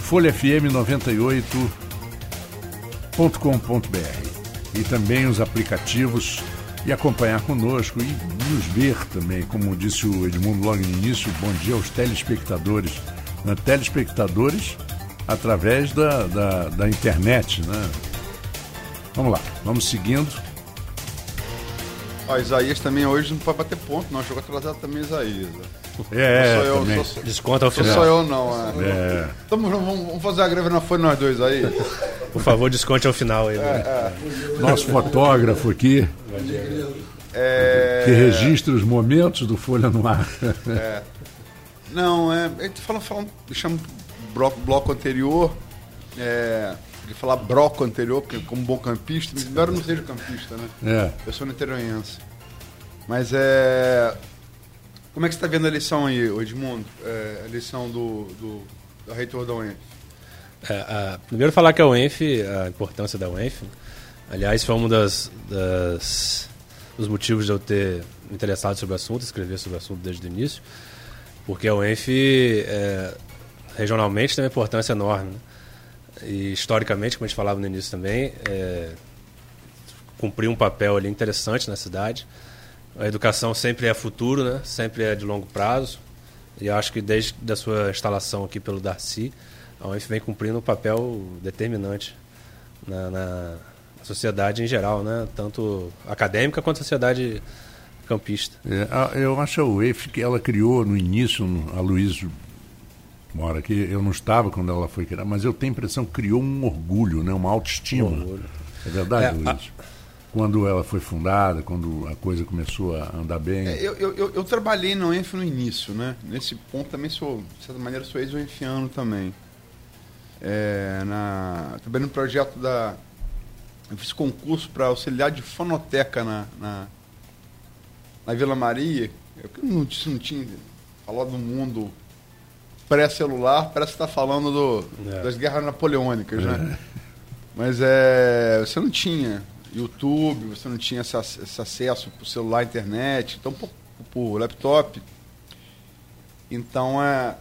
folhafm98.com.br e também os aplicativos e acompanhar conosco e nos ver também, como disse o Edmundo logo no início, bom dia aos telespectadores. Né? Telespectadores através da, da, da internet, né? Vamos lá, vamos seguindo. Ó, Isaías também hoje não pode bater ponto, não. Jogou atrasado também, Isaías. É, sou eu, também. Sou, Desconta ao final. Sou eu, não. É. é. Então, vamos fazer a greve na Folha nós dois aí. Por favor, desconte ao final aí. Né? É, é. Nosso fotógrafo aqui. É... Que registra os momentos do Folha no Ar. É. Não, é. Gente fala, fala, deixamos bloco, bloco anterior, é, de falar bloco anterior, porque como bom campista, embora eu não seja campista, né? É. Eu sou niteroense. Mas é. Como é que você está vendo a eleição aí, Edmundo? É, a eleição do, do, do reitor da UENF? É, a, primeiro falar que a UENF, a importância da UENF, aliás, foi um das, das, dos motivos de eu ter me interessado sobre o assunto, escrever sobre o assunto desde o início, porque a UENF é, regionalmente tem uma importância enorme. Né? E historicamente, como a gente falava no início também, é, cumpriu um papel ali interessante na cidade. A educação sempre é futuro, né? sempre é de longo prazo. E acho que desde a sua instalação aqui pelo Darcy, a UF vem cumprindo um papel determinante na, na, sociedade em geral, né? tanto acadêmica quanto sociedade campista. É, eu acho a UEF que ela criou no início, a Luiz mora aqui, eu não estava quando ela foi criada, mas eu tenho a impressão que criou um orgulho, né, uma autoestima. orgulho. É verdade, é, Luiz? A... Quando ela foi fundada, quando a coisa começou a andar bem. É, eu, eu, eu, trabalhei no ENF no início, né? Nesse ponto também sou, de certa maneira, sou ex-enfiano também. É, na, também no projeto da. Eu fiz concurso para auxiliar de fonoteca na, na, na Vila Maria. Eu não, não tinha falado do mundo pré-celular, parece que está falando do, é. das guerras napoleônicas, né? É. Mas é, você não tinha YouTube, você não tinha esse, esse acesso para o celular, internet, então por, por laptop. Então é,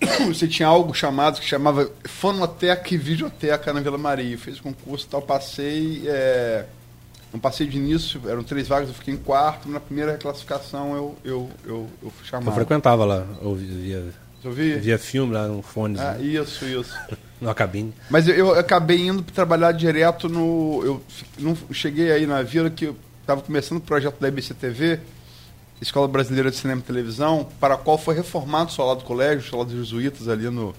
você tinha algo chamado que chamava Fonoteca e Videoteca na Vila Maria. Fiz concurso e tal, passei. É, não passei de início, eram três vagas, eu fiquei em quarto. Na primeira classificação eu, eu, eu, eu fui chamado. Eu frequentava lá, ouvia Ouvia? Via filme lá no fone. Ah, isso, isso. na cabine. Mas eu, eu acabei indo trabalhar direto no. Eu não cheguei aí na vila que eu estava começando o projeto da IBCTV, Escola Brasileira de Cinema e Televisão, para a qual foi reformado o solar do colégio, o solar dos jesuítas ali no.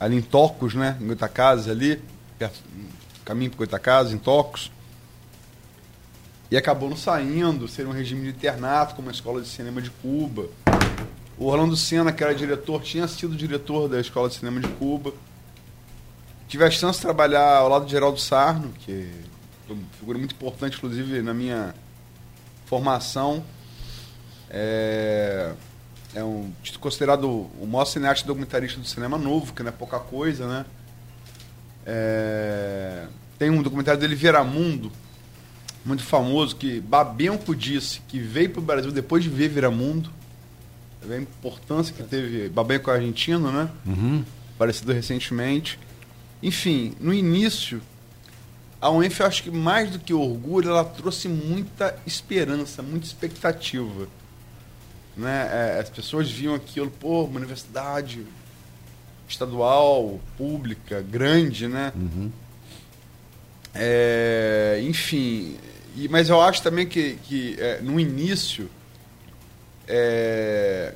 ali em Tocos, né? Em Goitacazes ali, perto, caminho para Goitacazes, em Tocos. E acabou não saindo, ser um regime de internato, como a Escola de Cinema de Cuba. O Orlando Senna, que era diretor, tinha sido diretor da Escola de Cinema de Cuba. Tive a chance de trabalhar ao lado de Geraldo Sarno, que é uma figura muito importante, inclusive, na minha formação. É, é um considerado o maior cineasta documentarista do cinema novo, que não é pouca coisa, né? É, tem um documentário dele, Viramundo, muito famoso, que Babenco disse que veio para o Brasil depois de ver Viramundo. A importância que teve Babenco argentino, né? Uhum. Aparecido recentemente. Enfim, no início, a UENF, eu acho que mais do que orgulho, ela trouxe muita esperança, muita expectativa. Né? É, as pessoas viam aquilo, pô, uma universidade estadual, pública, grande, né? Uhum. É, enfim, e, mas eu acho também que, que é, no início é,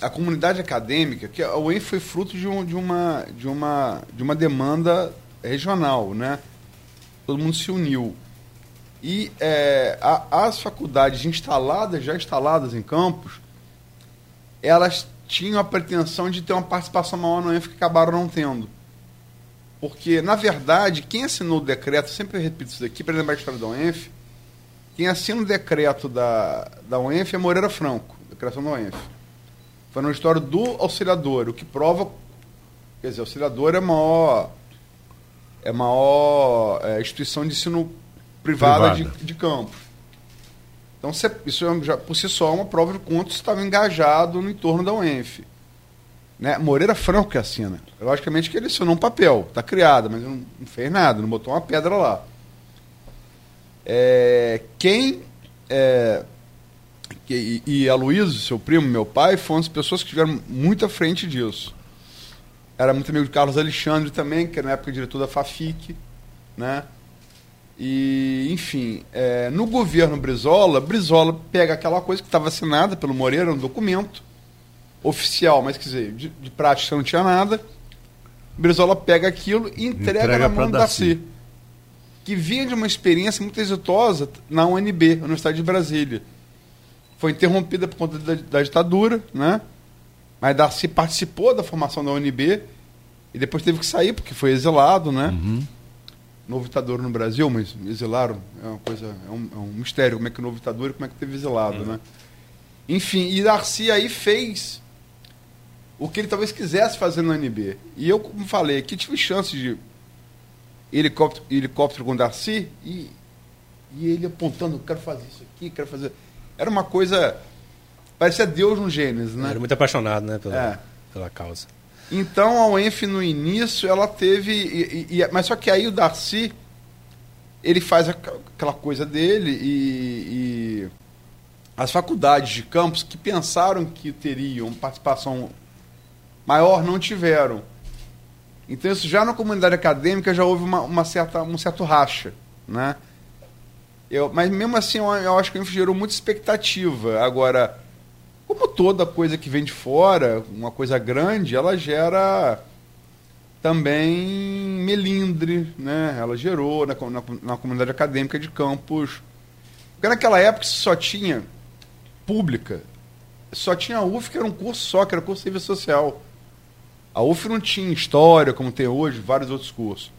a comunidade acadêmica, que a UEM foi fruto de, um, de, uma, de, uma, de uma demanda regional, né? Todo mundo se uniu. E é, a, as faculdades instaladas, já instaladas em campos, elas tinham a pretensão de ter uma participação maior no ENF que acabaram não tendo. Porque, na verdade, quem assinou o decreto, sempre repito isso aqui, para lembrar a história da UENF, quem assina o decreto da, da UENF é Moreira Franco, da criação da UENF. Foi no história do auxiliador, o que prova. Quer dizer, auxiliador é a maior, é maior é, instituição de ensino privada, privada. De, de campos. Então, isso é já, por si só é uma prova de quanto estava engajado no entorno da UENF. Né? Moreira Franco que assina. Logicamente que ele assinou um papel, está criado, mas não, não, fez nada, não botou uma pedra lá. É, quem é, e, e a Luísa, seu primo, meu pai, foram as pessoas que estiveram muito à frente disso. Era muito amigo de Carlos Alexandre também, que na época diretor da FAFIC, né? E, enfim, é, no governo Brizola, Brizola pega aquela coisa que estava assinada pelo Moreira, um documento oficial, mas quer dizer, de, de prática não tinha nada. Brizola pega aquilo e entrega, entrega na mão da Darcy, que vinha de uma experiência muito exitosa na UNB, Universidade de Brasília foi interrompida por conta da, da ditadura, né? Mas Darcy participou da formação da UNB e depois teve que sair porque foi exilado, né? Uhum. Novo ditador no Brasil, mas exilaram é uma coisa, é um, é um mistério como é que o novo ditador e como é que teve exilado, uhum. né? Enfim, e Darcy aí fez o que ele talvez quisesse fazer na UNB. E eu, como falei, aqui tive chance de helicóptero, helicóptero com Darcy e, e ele apontando, quero fazer isso aqui, quero fazer era uma coisa. Parecia Deus no Gênesis, né? Era muito apaixonado, né? Pela, é. pela causa. Então a UENF no início, ela teve. E, e, mas só que aí o Darcy, ele faz aquela coisa dele e, e as faculdades de campus que pensaram que teriam participação maior não tiveram. Então isso já na comunidade acadêmica já houve uma, uma certa, um certo racha, né? Eu, mas mesmo assim, eu, eu acho que o gerou muita expectativa. Agora, como toda coisa que vem de fora, uma coisa grande, ela gera também melindre, né? Ela gerou na, na, na comunidade acadêmica de campos. Porque naquela época só tinha pública, só tinha a UF, que era um curso só, que era curso de serviço social. A UF não tinha história, como tem hoje, vários outros cursos.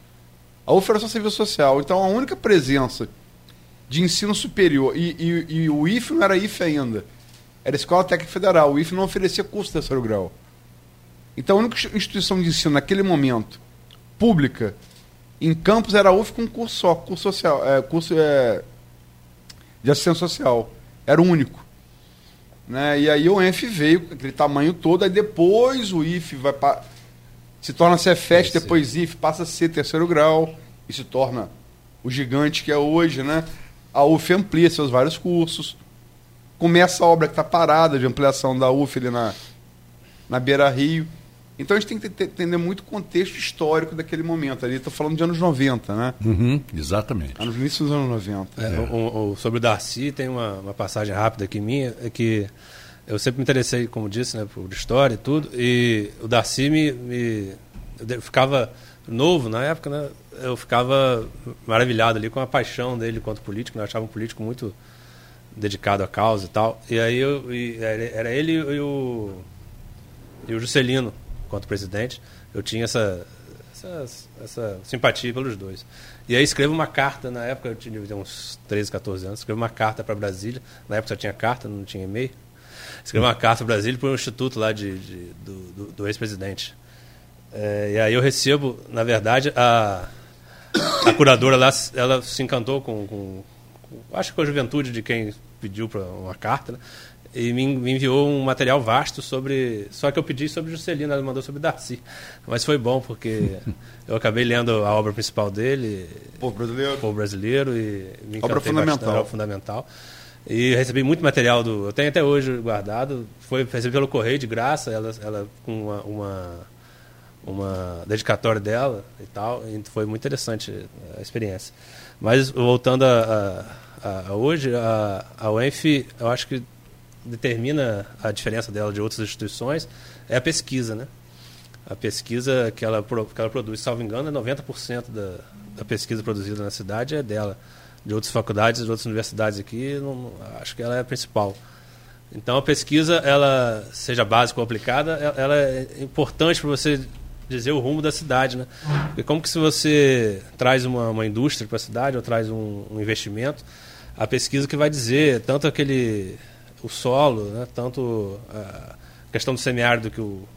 A UF era só serviço social. Então a única presença de ensino superior. E, e, e, o IF não era IF ainda. Era Escola Técnica Federal. O IF não oferecia curso de terceiro grau. Então a única instituição de ensino naquele momento, pública, em campus era a UF com curso só, curso social, é, curso é, de assistência social. Era o único. Né? E aí o ENF veio com aquele tamanho todo, aí depois o IF vai pa... se torna Cefet, depois IF passa a ser terceiro grau e se torna o gigante que é hoje, né? a UF amplia seus vários cursos. Começa a obra que está parada de ampliação da UF ali na, na Beira Rio. Então a gente tem que entender muito o contexto histórico daquele momento ali. Estou falando de anos 90, né? Uhum, exatamente. Anos início dos anos 90. É, o, o, sobre o Darcy, tem uma, uma passagem rápida aqui minha, é que eu sempre me interessei, como disse, né, por história e tudo, e o Darcy me, me eu ficava novo na época, né? Eu ficava maravilhado ali com a paixão dele quanto político, né? eu achava um político muito dedicado à causa e tal. E aí eu, e era ele e o, e o Juscelino quanto presidente. Eu tinha essa, essa, essa simpatia pelos dois. E aí escrevo uma carta, na época eu tinha uns 13, 14 anos, escrevo uma carta para Brasília. Na época só tinha carta, não tinha e-mail. Escrevi uma carta para Brasília para um instituto lá de, de do, do, do ex-presidente. É, e aí eu recebo, na verdade, a, a curadora lá, ela se encantou com, com, com, acho que com a juventude de quem pediu para uma carta, né? E me, enviou um material vasto sobre. Só que eu pedi sobre Juscelino, ela mandou sobre Darcy. Mas foi bom, porque eu acabei lendo a obra principal dele. Povo brasileiro. Povo brasileiro e me obra fundamental. obra fundamental. E recebi muito material do. Eu tenho até hoje guardado. Foi recebi pelo correio de graça, ela, ela com uma, uma, uma dedicatória dela e tal. E foi muito interessante a experiência. Mas voltando a, a, a hoje, a, a UENF, eu acho que determina a diferença dela de outras instituições é a pesquisa, né? A pesquisa que ela, que ela produz, salvo engano, é 90% da, da pesquisa produzida na cidade é dela de outras faculdades, de outras universidades aqui, não, acho que ela é a principal. Então a pesquisa, ela seja básica ou aplicada, ela é importante para você dizer o rumo da cidade, né? Como que se você traz uma, uma indústria para a cidade ou traz um, um, investimento, a pesquisa que vai dizer tanto aquele o solo, né? Tanto a questão do semiárido que o,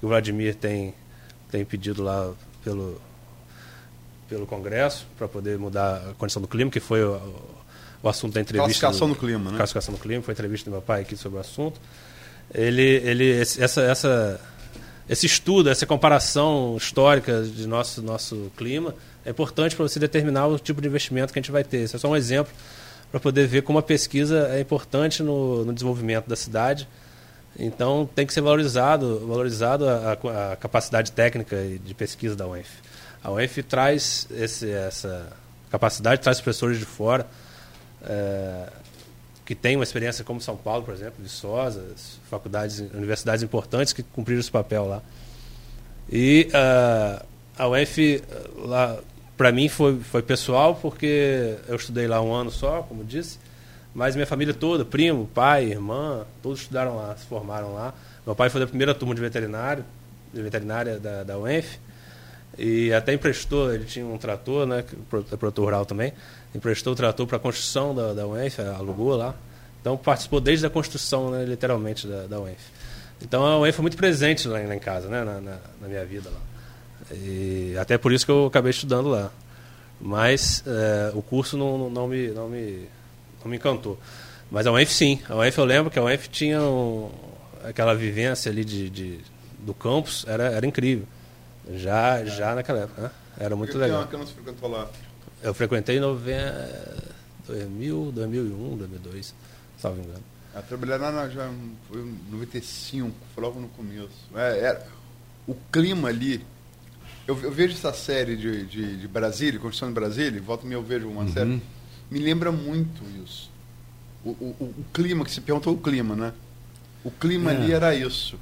que o Vladimir tem tem pedido lá pelo pelo Congresso para poder mudar a condição do clima, que foi o, o assunto da entrevista. Classificação do, do clima, né? Classificação do clima, foi a entrevista do meu pai aqui sobre o assunto. Ele, ele essa, essa, esse estudo, essa comparação histórica de nosso, nosso clima é importante para você determinar o tipo de investimento que a gente vai ter. Esse é só um exemplo para poder ver como a pesquisa é importante no, no desenvolvimento da cidade. Então tem que ser valorizado, valorizado a, a, capacidade técnica de pesquisa da UENF. A UENF traz esse, essa capacidade, traz professores de fora é, que têm uma experiência como São Paulo, por exemplo, Viçosa, faculdades, universidades importantes que cumpriram esse papel lá. E uh, a UENF, lá, para mim, foi, foi pessoal, porque eu estudei lá um ano só, como disse, mas minha família toda, primo, pai, irmã, todos estudaram lá, se formaram lá. Meu pai foi da primeira turma de veterinário, de veterinária da, da UENF. E até emprestou, ele tinha um trator, né, é produtor rural também, emprestou o trator para a construção da, da UENF, alugou lá. Então participou desde a construção, né, literalmente, da, da UENF. Então a UENF foi muito presente lá, lá em casa, né, na, na, na, minha vida lá. E até por isso que eu acabei estudando lá. Mas é, o curso não, não, me, não, me, não me encantou. Mas a UENF sim. A UENF eu lembro que a UENF tinha um, aquela vivência ali de, de, do campus, era, era incrível. Já, é. já naquela época. Né? Era muito legal. Que não se frequentou lá? Eu frequentei em 2000, 2001, 2002, salvo engano. A trabalhar lá já foi em 95, foi logo no começo. É, era, o clima ali. Eu, eu, vejo essa série de, de, de Brasília, Construção de Brasília, volta e eu vejo uma uhum. série. Me lembra muito isso. O, o, o, clima, que se perguntou o clima, né? O clima é. ali era isso.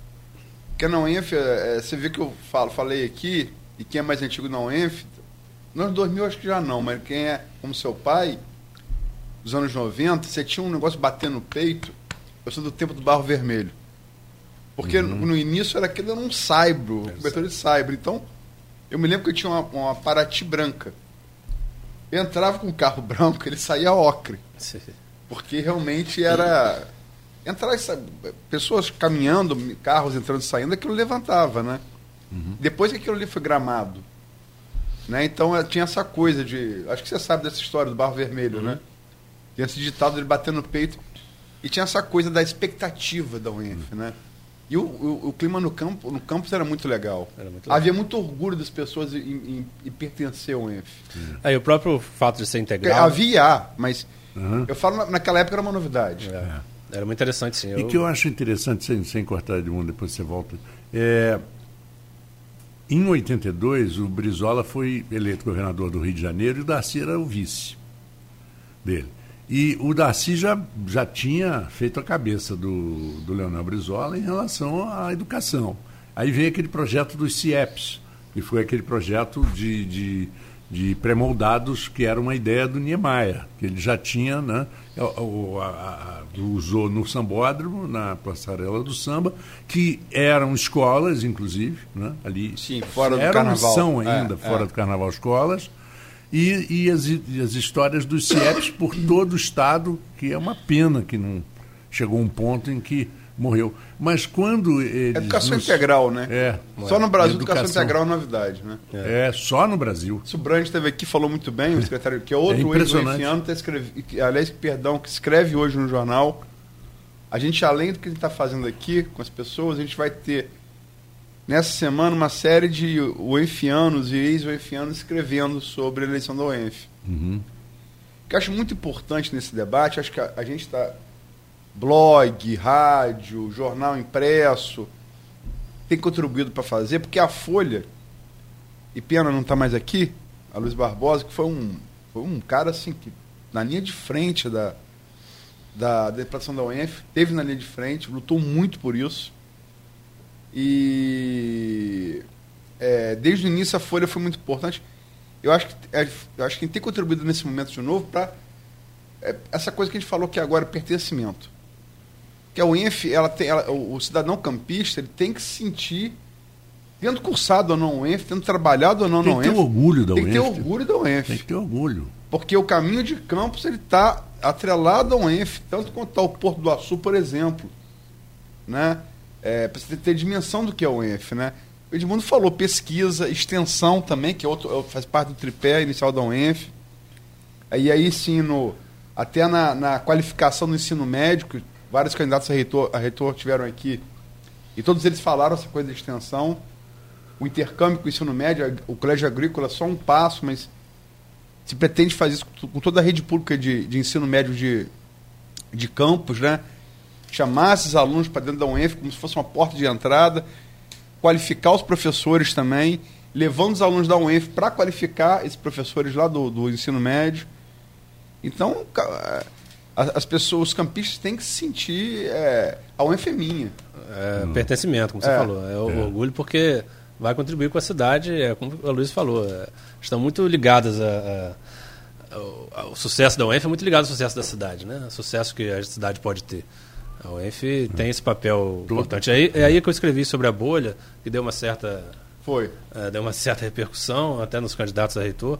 Porque na UENF, é, você vê que eu falo, falei aqui, e quem é mais antigo na UENF, nos 2000 acho que já não, mas quem é como seu pai, dos anos 90, você tinha um negócio batendo no peito, eu sou do tempo do barro vermelho. Porque uhum. no, no, início era aquele era um saibro, cobertor de saibro. Então, eu me lembro que eu tinha uma, uma Paraty branca. Eu entrava com o carro branco, ele saía ocre. Porque realmente era entrar essa, pessoas caminhando, carros entrando e saindo, aquilo levantava, né? Uhum. Depois que aquilo ali foi gramado. Né? Então eh, tinha essa coisa de. Acho que você sabe dessa história do barro vermelho, uhum. né? Tinha esse ditado dele batendo no peito. E tinha essa coisa da expectativa da UENF, uhum. né? E o, o, o, clima no campo no campus era muito legal. Era muito legal. Havia muito orgulho das pessoas em, em, em pertencer ao UENF. Aí o próprio fato de ser integral. Havia, mas uhum. eu falo naquela época era uma novidade. É. Era muito interessante, sim. Eu... E que eu acho interessante, sem, sem cortar de mundo, depois você volta. É, em 82, o Brizola foi eleito governador do Rio de Janeiro e o Darcy era o vice dele. E o Darcy já, já tinha feito a cabeça do, do Leonel Brizola em relação à educação. Aí veio aquele projeto dos CIEPs, que foi aquele projeto de, de, de pré-moldados que era uma ideia do Niemeyer, que ele já tinha, né, a, a, usou no sambódromo, na passarela do samba, que eram escolas, inclusive, né, ali. Sim, fora do eram, carnaval. São ainda, é, fora é. do carnaval, escolas e, e, as, e as histórias dos CIEPs por todo o Estado, que é uma pena que não chegou um ponto em que morreu. Mas quando eles Educação nos... integral, né? É. Só no Brasil, educação, educação integral é novidade, né? É. é, só no Brasil. O Brand esteve aqui falou muito bem, o secretário, que é outro é ex-enfiano, tá escreve, aliás, perdão, que escreve hoje no jornal. A gente, além do que a gente está fazendo aqui com as pessoas, a gente vai ter nessa semana uma série de UEFianos e ex-UEFianos escrevendo sobre a eleição da UENF. Uhum. O que eu acho muito importante nesse debate, acho que a, a gente está. blog, rádio, jornal impresso, tem contribuído para fazer, porque a Folha, e pena não está mais aqui, a Luiz Barbosa, que foi um, foi um cara assim que na linha de frente da, da, da da UENF, teve na linha de frente, lutou muito por isso e é, desde o início a Folha foi muito importante. Eu acho que, é, eu acho que tem contribuído nesse momento de novo para é, essa coisa que a gente falou que agora pertencimento. Que a UENF, ela tem, ela, o, o, cidadão campista, ele tem que se sentir, tendo cursado ou não UENF, tendo trabalhado ou não tem na UENF. Tem que ter orgulho da UENF. Tem que ter orgulho da UENF. Tem que ter orgulho. Porque o caminho de campos ele está atrelado ao UENF, tanto quanto está o Porto do Açu, por exemplo. Né? É, você ter dimensão do que é o UENF, né? O Edmundo falou pesquisa, extensão também, que é outro, é faz parte do tripé inicial da UENF. Aí, aí ensino, até na, na qualificação do ensino médico, vários candidatos a reitor, a reitor tiveram aqui, e todos eles falaram essa coisa de extensão. O intercâmbio com o ensino médio, o colégio agrícola, só um passo, mas se pretende fazer isso com toda a rede pública de, de ensino médio de, de campos, né? Chamar esses alunos para dentro da UENF como se fosse uma porta de entrada, qualificar os professores também, levando os alunos da UENF para qualificar esses professores lá do, do ensino médio. Então, as pessoas, os campistas têm que se sentir. É, a UENF é minha. É, hum. Pertencimento, como você é. falou. É, o é. orgulho porque vai contribuir com a cidade, é como a Luiz falou. É, estão muito ligadas a, a, a, o sucesso da UENF é muito ligado ao sucesso da cidade, né? O sucesso que a cidade pode ter. A UENF tem esse papel importante. É aí, é aí que eu escrevi sobre a bolha, que deu uma certa. Foi. É, deu uma certa repercussão, até nos candidatos a reitor.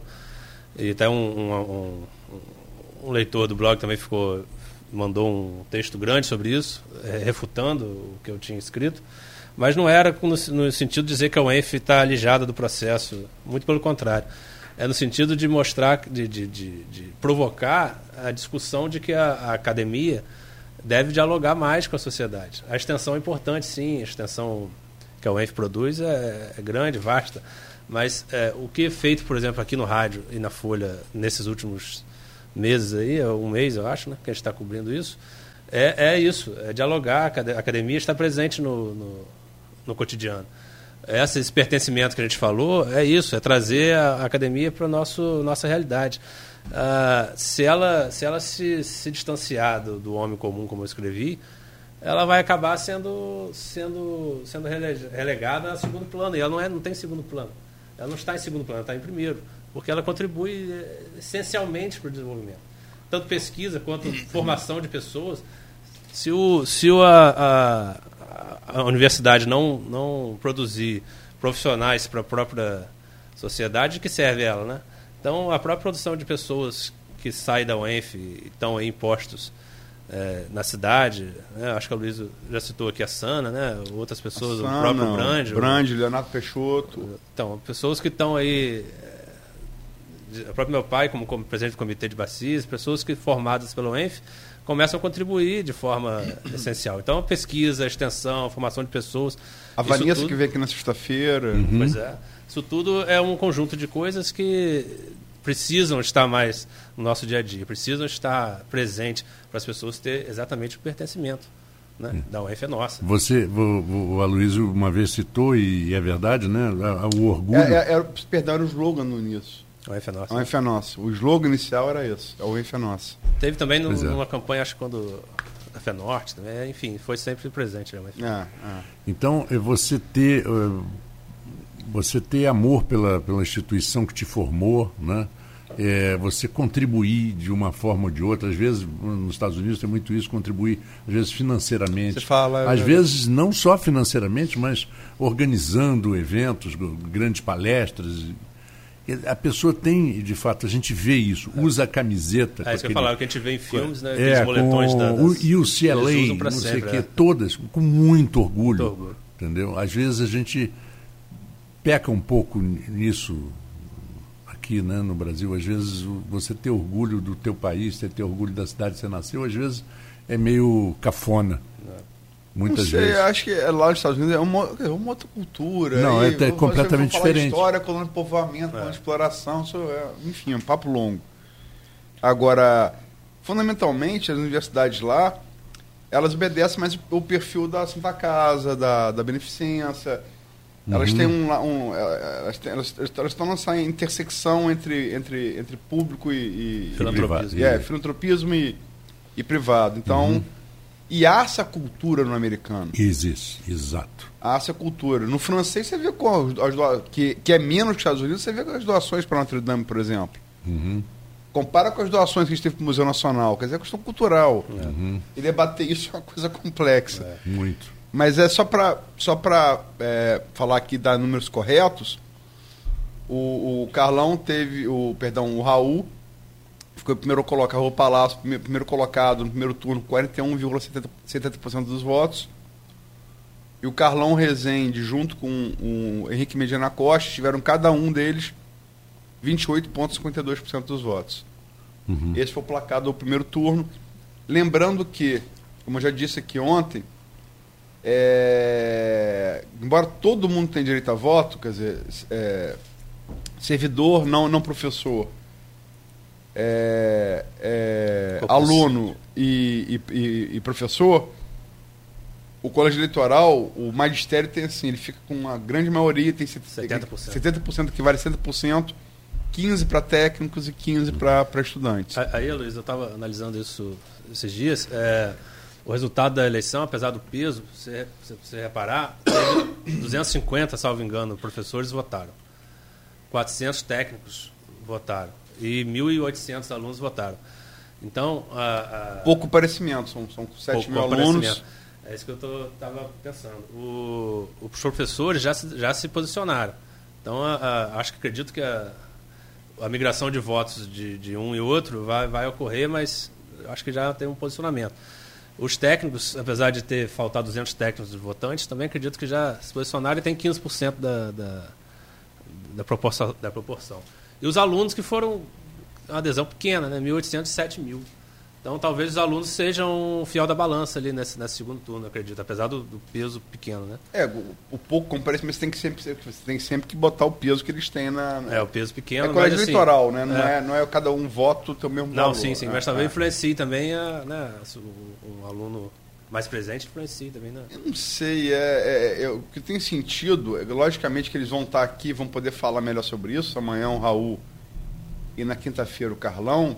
E até um, um, um, um leitor do blog também ficou mandou um texto grande sobre isso, é, refutando o que eu tinha escrito. Mas não era no, no sentido de dizer que a UENF está alijada do processo, muito pelo contrário. É no sentido de mostrar, de, de, de, de provocar a discussão de que a, a academia deve dialogar mais com a sociedade. A extensão é importante, sim, a extensão que a UENF produz é, é grande, vasta, mas é, o que é feito, por exemplo, aqui no rádio e na Folha nesses últimos meses aí, é um mês eu acho, né, que a gente está cobrindo isso, é, é isso, é dialogar, a academia está presente no, no, no cotidiano. Esse pertencimento que a gente falou é isso, é trazer a academia para a nossa realidade. Uh, se ela, se, ela se, se distanciar do, do, homem comum, como eu escrevi, ela vai acabar sendo, sendo, sendo relegada a segundo plano. E ela não, é, não tem segundo plano. Ela não está em segundo plano, ela está em primeiro. Porque ela contribui eh, essencialmente para o desenvolvimento. Tanto pesquisa quanto formação de pessoas. Se, o, se o, a, a, a universidade não, não produzir profissionais para a própria sociedade, que serve ela, né? Então, a própria produção de pessoas que saem da UENF e estão aí impostos é, na cidade, né? acho que a Luísa já citou aqui a Sana, né? outras pessoas, Sana, o próprio Brand. Brand, Leonardo Peixoto. Então, pessoas que estão aí, é, o próprio meu pai, como, como presidente do comitê de bacias, pessoas que formadas pela UENF, começam a contribuir de forma essencial. Então, pesquisa, extensão, formação de pessoas. A Vanessa tudo... que veio aqui na sexta-feira. Uhum. Pois é. Isso tudo é um conjunto de coisas que precisam estar mais no nosso dia a dia, precisam estar presentes para as pessoas ter exatamente o pertencimento. Né? Da UF é nossa. Você, o, o Aloysio uma vez citou, e é verdade, né? O orgulho. É, é, é, perdão, era o slogan no início. A UF é nossa. A UF é nossa. O slogan inicial era esse, a UF é nossa. Teve também no, é. numa campanha, acho que quando a FENORTE, também, enfim, foi sempre presente. Né? É, é. Então, você ter, você ter amor pela, pela instituição que te formou, né? É, você contribuir de uma forma ou de outra, às vezes nos Estados Unidos tem muito isso, contribuir às vezes financeiramente. Você fala, às é... vezes não só financeiramente, mas organizando eventos, grandes palestras, a pessoa tem, de fato, a gente vê isso, é. usa a camiseta. É isso que eu falava, que a gente vê em filmes, né? É, moletões com, da, das, e o CLA, não sei o quê, é. todas, com muito orgulho, muito orgulho. Entendeu? Às vezes a gente peca um pouco nisso aqui né, no Brasil. Às vezes você ter orgulho do teu país, você ter orgulho da cidade que você nasceu, às vezes é meio cafona. É. Muitas sei, vezes. acho que é lá nos Estados Unidos é uma, é uma outra cultura. Não, é, é completamente diferente. História, colônia de povoamento, de exploração, isso é, enfim, é um papo longo. Agora, fundamentalmente, as universidades lá, elas obedecem mais o perfil da Santa Casa, da, da Beneficência. Elas uhum. têm um. um elas, têm, elas, elas, estão nessa intersecção entre, entre, entre público e. e filantropismo. E, é, filantropismo e, e privado. Então. Uhum e há essa cultura no americano. Existe, exato. Há essa cultura. No francês você vê com as, que, que é menos que os Estados Unidos, você vê as doações para Notre Dame, por exemplo. Uhum. Compara com as doações que a gente teve para o Museu Nacional, quer dizer, é questão cultural. Uhum. E debater isso é uma coisa complexa. É. Muito. Mas é só para só é, falar aqui, dar números corretos. O, o Carlão teve, o perdão, o Raul ficou primeiro colocado, o Palácio, primeiro, primeiro colocado no primeiro turno, 41,70% dos votos. E o Carlão Rezende, junto com o Henrique Medina Costa, tiveram cada um deles 28,52% dos votos. Uhum. Esse foi o placar do primeiro turno. Lembrando que, como eu já disse aqui ontem, é, embora todo mundo tenha direito a voto, quer dizer, é, servidor, não, não professor, é, é, aluno e, e, e, professor, o colégio eleitoral, o magistério tem assim, ele fica com uma grande maioria, tem 70%, 70% que vale 100%, 15% para técnicos e 15% para estudantes. Aí, Luiz, eu estava analisando isso esses dias. É, o resultado da eleição, apesar do peso, se você reparar, 250, salvo engano, professores votaram. 400 técnicos votaram e 1.800 alunos votaram. Então, a, a... pouco parecimento, são, são 7 mil alunos. É isso que eu estava pensando. O, os professores já se, já se posicionaram. Então, a, a, acho que acredito que a, a migração de votos de, de um e outro vai, vai ocorrer, mas acho que já tem um posicionamento. Os técnicos, apesar de ter faltado 200 técnicos votantes, também acredito que já se posicionaram e tem 15% da, da, da, proporção, da proporção. E os alunos que foram uma adesão pequena, né? 1.800 7 mil. Então talvez os alunos sejam o fiel da balança ali nesse, nesse segundo turno, acredito, apesar do, do peso pequeno, né? É, o, o pouco comparece, mas você tem que sempre você tem sempre que botar o peso que eles têm na. na... É, o peso pequeno. É colégio assim, eleitoral, né? Não é. é. não é cada um voto ter o mesmo Não, valor. sim, sim. É, mas talvez é. influencie também a, né, um aluno mais presente influencia também, né? Eu não sei, é, é, é, o que tem sentido, é, logicamente que eles vão estar aqui, vão poder falar melhor sobre isso. Amanhã o Raul e na quinta-feira o Carlão,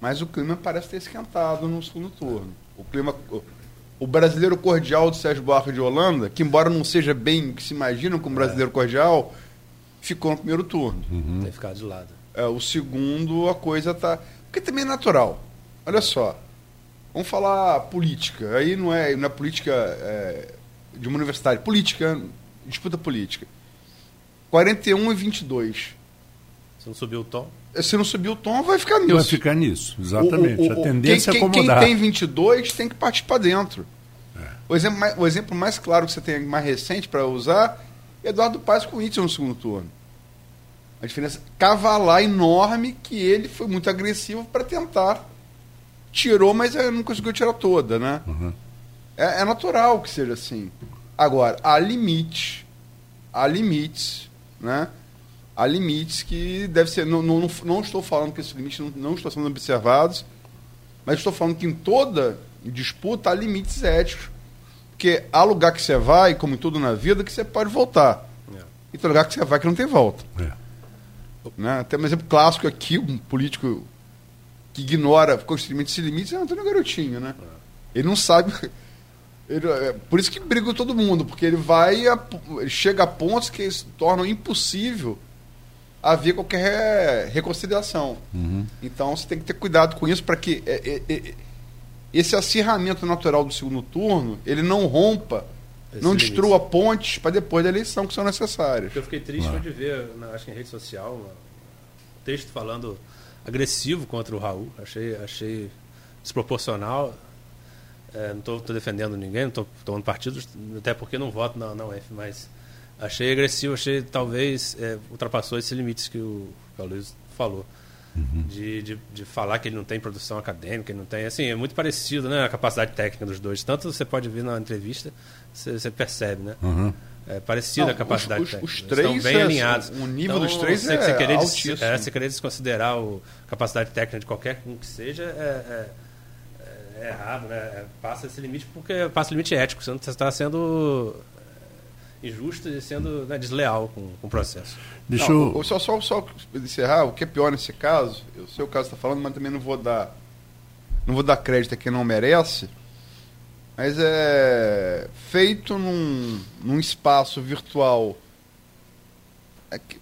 mas o clima parece ter esquentado no segundo turno. O clima. O, brasileiro cordial do Sérgio Buarque de Holanda, que embora não seja bem o que se imagina como brasileiro é. cordial, ficou no primeiro turno. Uhum. Tem ficado de lado. É, o segundo, a coisa tá. Porque também é natural. Olha só. Vamos falar política. Aí não é, não é política é, de uma universidade. Política, disputa política. 41 e 22. Se não subir o tom? Se não subir o tom, vai ficar nisso. Vai ficar nisso, exatamente. O, o, o, a tendência quem, é acomodar. Quem tem 22 tem que partir para dentro. É. O, exemplo mais, o exemplo mais claro que você tem mais recente para usar é Eduardo Paz com o Itzel no segundo turno. A diferença cavalar enorme que ele foi muito agressivo para tentar. Tirou, mas não conseguiu tirar toda, né? Uhum. É, é natural que seja assim. Agora, há limites. Há limites, né? Há limites que deve ser. Não, não, não estou falando que esses limites não, não estão sendo observados, mas estou falando que em toda disputa há limites éticos. Porque há lugar que você vai, como em tudo na vida, que você pode voltar. É. E tem lugar que você vai que não tem volta. É. Né? Tem um exemplo clássico aqui, um político que ignora constantemente esses limites é o Antônio Garotinho, né? É. Ele não sabe. Ele, é, por isso que briga todo mundo, porque ele vai. A, ele chega a pontos que tornam impossível haver qualquer reconciliação. Uhum. Então você tem que ter cuidado com isso para que é, é, é, esse acirramento natural do segundo turno ele não rompa, esse não limite. destrua pontes para depois da eleição que são necessárias. Eu fiquei triste de ver, acho que em rede social, um texto falando agressivo contra o Raul. Achei, achei desproporcional. É, não estou defendendo ninguém, não estou tomando partido, até porque não voto na, na UF, mas achei agressivo, achei talvez é, ultrapassou esses limites que o, que o Luiz falou. Uhum. De, de, de, falar que ele não tem produção acadêmica, ele não tem. Assim, é muito parecido né, a capacidade técnica dos dois. Tanto você pode ver na entrevista, você, você percebe, né? Uhum. É parecido não, a capacidade os, técnica. Os, os três estão bem é, alinhados. O nível então, dos três você, é você querer altíssimo. Des, é, você querer desconsiderar a capacidade técnica de qualquer um que seja é, é, é errado, né? É, passa esse limite porque passa o limite ético. Você está sendo injusto e sendo né, desleal com, com o processo. Deixa não, eu... Só, só, só encerrar, o que é pior nesse caso, eu sei o caso está falando, mas também não vou dar não vou dar crédito a quem não merece, mas é feito num, num espaço virtual é que,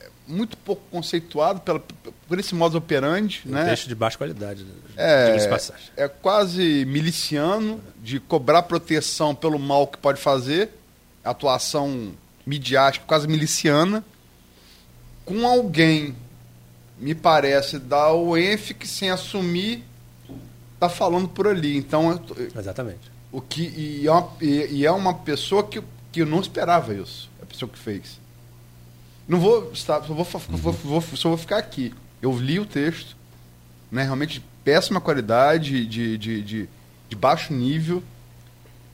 é muito pouco conceituado pela, por esse modo operandi. Um né? texto de baixa qualidade. Né? É, é quase miliciano, de cobrar proteção pelo mal que pode fazer atuação midiática, quase miliciana, com alguém, me parece, da UENF sem assumir, tá falando por ali. Então, Exatamente. O que, e, é uma, e é uma pessoa que, que eu não esperava isso, a pessoa que fez. Não vou estar, só vou, vou, vou, só vou ficar aqui. Eu li o texto, né, realmente de péssima qualidade, de, de, de, de baixo nível.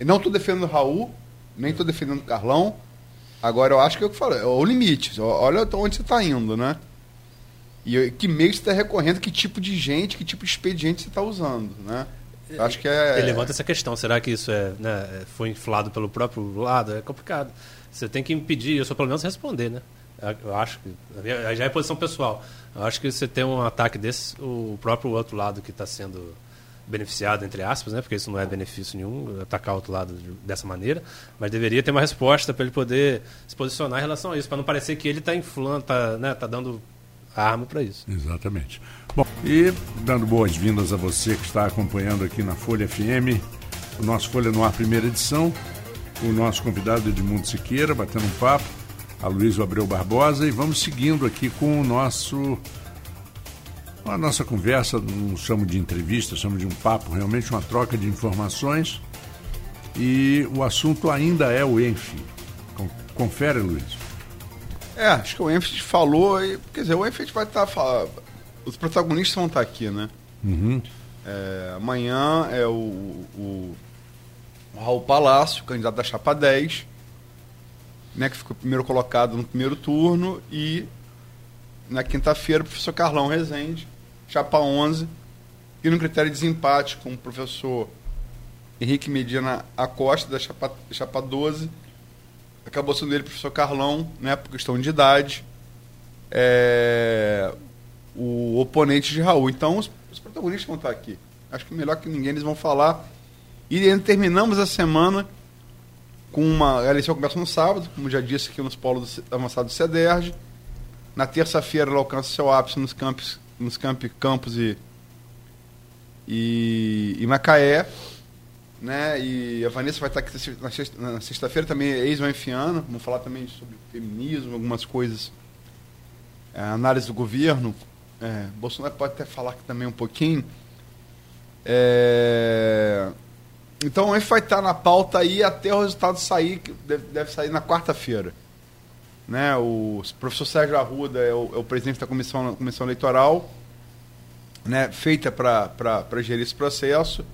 Eu não estou defendendo o Raul, nem estou defendendo o Carlão. Agora, eu acho que é o que eu falei, é o limite. Olha onde você está indo, né? E que meio você está recorrendo, que tipo de gente, que tipo de expediente você está usando, né? Eu acho que é... Ele levanta essa questão, será que isso é, né, foi inflado pelo próprio lado? É complicado. Você tem que impedir isso, ou pelo menos responder, né? Eu acho que. Já é posição pessoal. Eu acho que você tem um ataque desse, o próprio outro lado que está sendo beneficiado, entre aspas, né? porque isso não é benefício nenhum, atacar outro lado dessa maneira, mas deveria ter uma resposta para ele poder se posicionar em relação a isso, para não parecer que ele está inflando, está né, tá dando arma para isso. Exatamente. Bom, e dando boas-vindas a você que está acompanhando aqui na Folha FM, o nosso Folha no Ar, primeira edição, o nosso convidado Edmundo Siqueira, batendo um papo, a Luiz Abreu Barbosa, e vamos seguindo aqui com o nosso a nossa conversa, não chamo de entrevista, chamo de um papo, realmente uma troca de informações. E o assunto ainda é o ENF. Confere, Luiz. É, acho que o ENF falou, quer dizer, o ENF vai estar tá falando. Os protagonistas vão estar tá aqui, né? Uhum. É, amanhã é o, o, o Raul Palácio, candidato da Chapa 10, né, que ficou primeiro colocado no primeiro turno, e na quinta-feira o professor Carlão Rezende, chapa 11, e no critério de desempate com o professor Henrique Medina Acosta, da chapa, chapa 12. Acabou sendo ele o professor Carlão, né, por questão de idade, é, o oponente de Raul. Então, os, os, protagonistas vão estar aqui. Acho que melhor que ninguém eles vão falar. E terminamos a semana com uma. A eleição começa no sábado, como já disse aqui nos polos avançados do CEDERJ. Na terça-feira ela alcança seu ápice nos campos nos campi, campos e, e, e, Macaé. Né? E a Vanessa vai estar aqui na sexta-feira também, ex-UENFiana. Vamos falar também sobre feminismo, algumas coisas. É, análise do governo. É, Bolsonaro pode até falar também um pouquinho. É, então, o vai estar na pauta aí até o resultado sair, que deve sair na quarta-feira. Né? O professor Sérgio Arruda é o, é o presidente da comissão, comissão eleitoral, né? feita para gerir esse processo.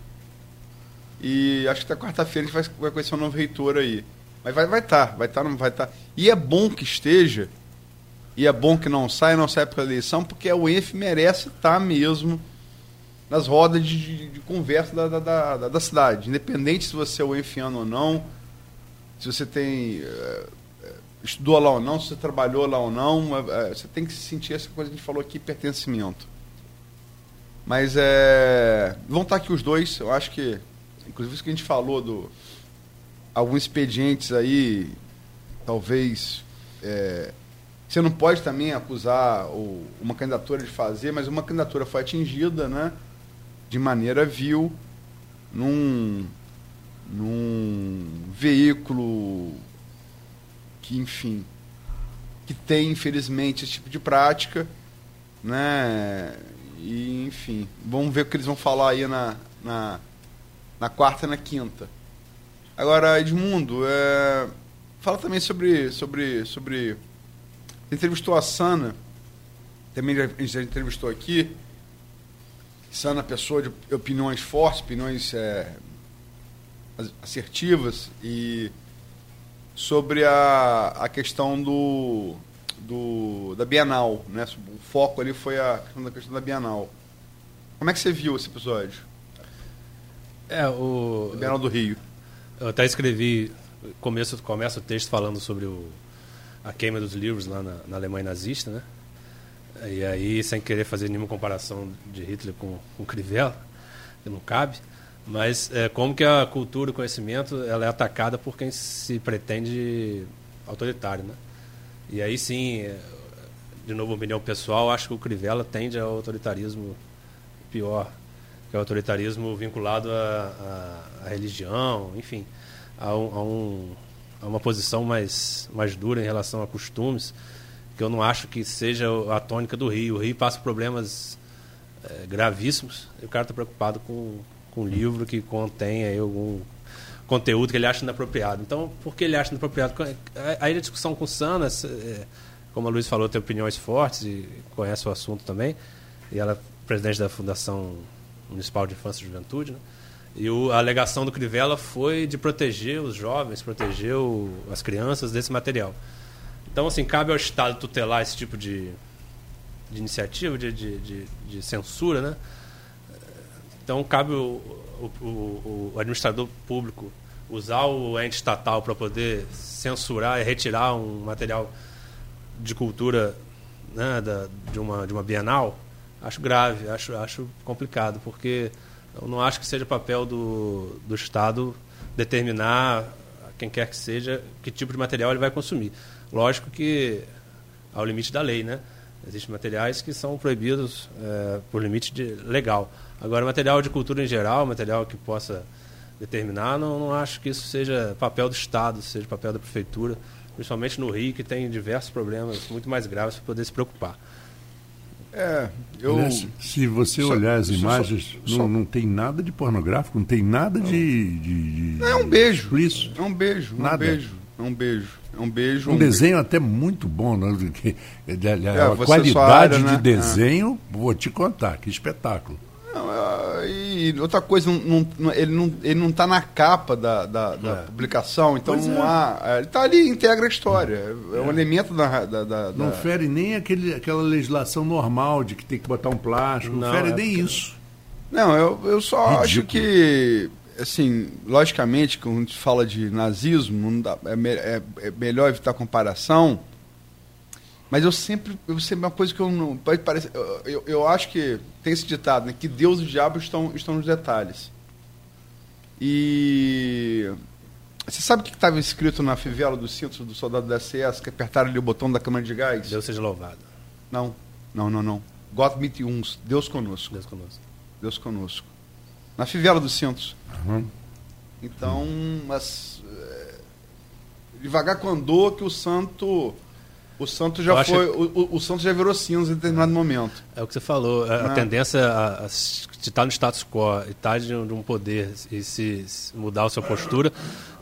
E acho que até quarta-feira a gente vai, vai conhecer um novo reitor aí. Mas vai estar, vai estar, tá, vai estar. Tá, vai tá. E é bom que esteja E é bom que não saia, não saia para eleição, porque o ENF merece estar mesmo nas rodas de, de, de conversa da, da, da, da, cidade. Independente se você é o enfiano ou não, se você tem. Uh, estudou lá ou não, se você trabalhou lá ou não, uh, você tem que sentir essa coisa que a gente falou aqui, pertencimento. Mas é. Vão estar aqui os dois, eu acho que. Inclusive isso que a gente falou do. Alguns expedientes aí, talvez. É, você não pode também acusar uma candidatura de fazer, mas uma candidatura foi atingida, né? de maneira vil num, num veículo que, enfim, que tem, infelizmente, esse tipo de prática, né? E, enfim, vamos ver o que eles vão falar aí na, na, na quarta e na quinta. Agora, Edmundo, é, fala também sobre, sobre, sobre... Entrevistou a Sana, também a gente já entrevistou aqui, sana pessoa de opiniões fortes, opiniões é, assertivas e sobre a, a questão do, do da Bienal, né? O foco ali foi a questão da questão da Bienal. Como é que você viu esse episódio? É o Bienal do Rio. Eu até escrevi começo começa o texto falando sobre o, a queima dos livros lá na, na Alemanha nazista, né? E aí, sem querer fazer nenhuma comparação de Hitler com, com Crivella, que não cabe, mas é, como que a cultura, o conhecimento, ela é atacada por quem se pretende autoritário, né? E aí sim, é, de novo, opinião pessoal, acho que o Crivella tende ao autoritarismo pior, que é o autoritarismo vinculado à, religião, enfim, a, um, a, um, a uma posição mais, mais dura em relação a costumes, que eu não acho que seja a tônica do Rio. O Rio passa problemas é, gravíssimos e o cara está preocupado com, com um livro que contém aí algum conteúdo que ele acha inapropriado. Então, por que ele acha inapropriado? Aí a discussão com o Sana, é, como a Luiz falou, tem opiniões fortes e conhece o assunto também. E ela é presidente da Fundação Municipal de Infância e Juventude, né? E o, a alegação do Crivella foi de proteger os jovens, proteger o, as crianças desse material. Então, assim, cabe ao Estado tutelar esse tipo de, de iniciativa, de, de, de, de censura, né? Então, cabe o, o, o, administrador público usar o ente estatal para poder censurar e retirar um material de cultura né, da, de, uma, de uma bienal, acho grave, acho, acho complicado, porque eu não acho que seja papel do, do Estado determinar, quem quer que seja, que tipo de material ele vai consumir. Lógico que ao limite da lei, né? Existem materiais que são proibidos é, por limite de, legal. Agora, material de cultura em geral, material que possa determinar, não, não acho que isso seja papel do Estado, seja papel da Prefeitura, principalmente no Rio, que tem diversos problemas muito mais graves para poder se preocupar. É, eu. Aliás, se você só, olhar as imagens, só, não, não tem nada de pornográfico, não tem nada de, de, de. É um beijo. Isso. É um beijo. Nada. Um beijo. É um beijo. É um beijo. Um, um desenho beijo. até muito bom, né? É, a qualidade área, né? de desenho, é. vou te contar, que espetáculo. Não, é, e outra coisa, não, não, ele não ele não está na capa da, da, da é. publicação, então não há, ele está ali, integra a história. É, um elemento da, da, da, Não fere nem aquele, aquela legislação normal de que tem que botar um plástico, não, fere nem isso. Não, eu, eu só Ridículo. acho que assim, logicamente, quando a gente fala de nazismo, não dá, é, me, é, é, melhor evitar comparação. Mas eu sempre, eu sempre uma coisa que eu não. Pode parecer, eu, eu, acho que tem esse ditado, né? Que Deus e o diabo estão, estão nos detalhes. E. Você sabe o que estava escrito na fivela do cinto do soldado da SS, que apertaram ali o botão da câmara de gás? Deus seja louvado. Não, não, não, não. Gott mit uns. Deus conosco. Deus conosco. Deus conosco. Na fivela dos cintos. Uhum. Então, mas é, devagar com andou que o santo o santo já foi que... o, o, santo já virou cinza em determinado momento. É o que você falou, a, a né? tendência a, a, de estar no status quo e estar de, um poder e se, se, mudar a sua postura,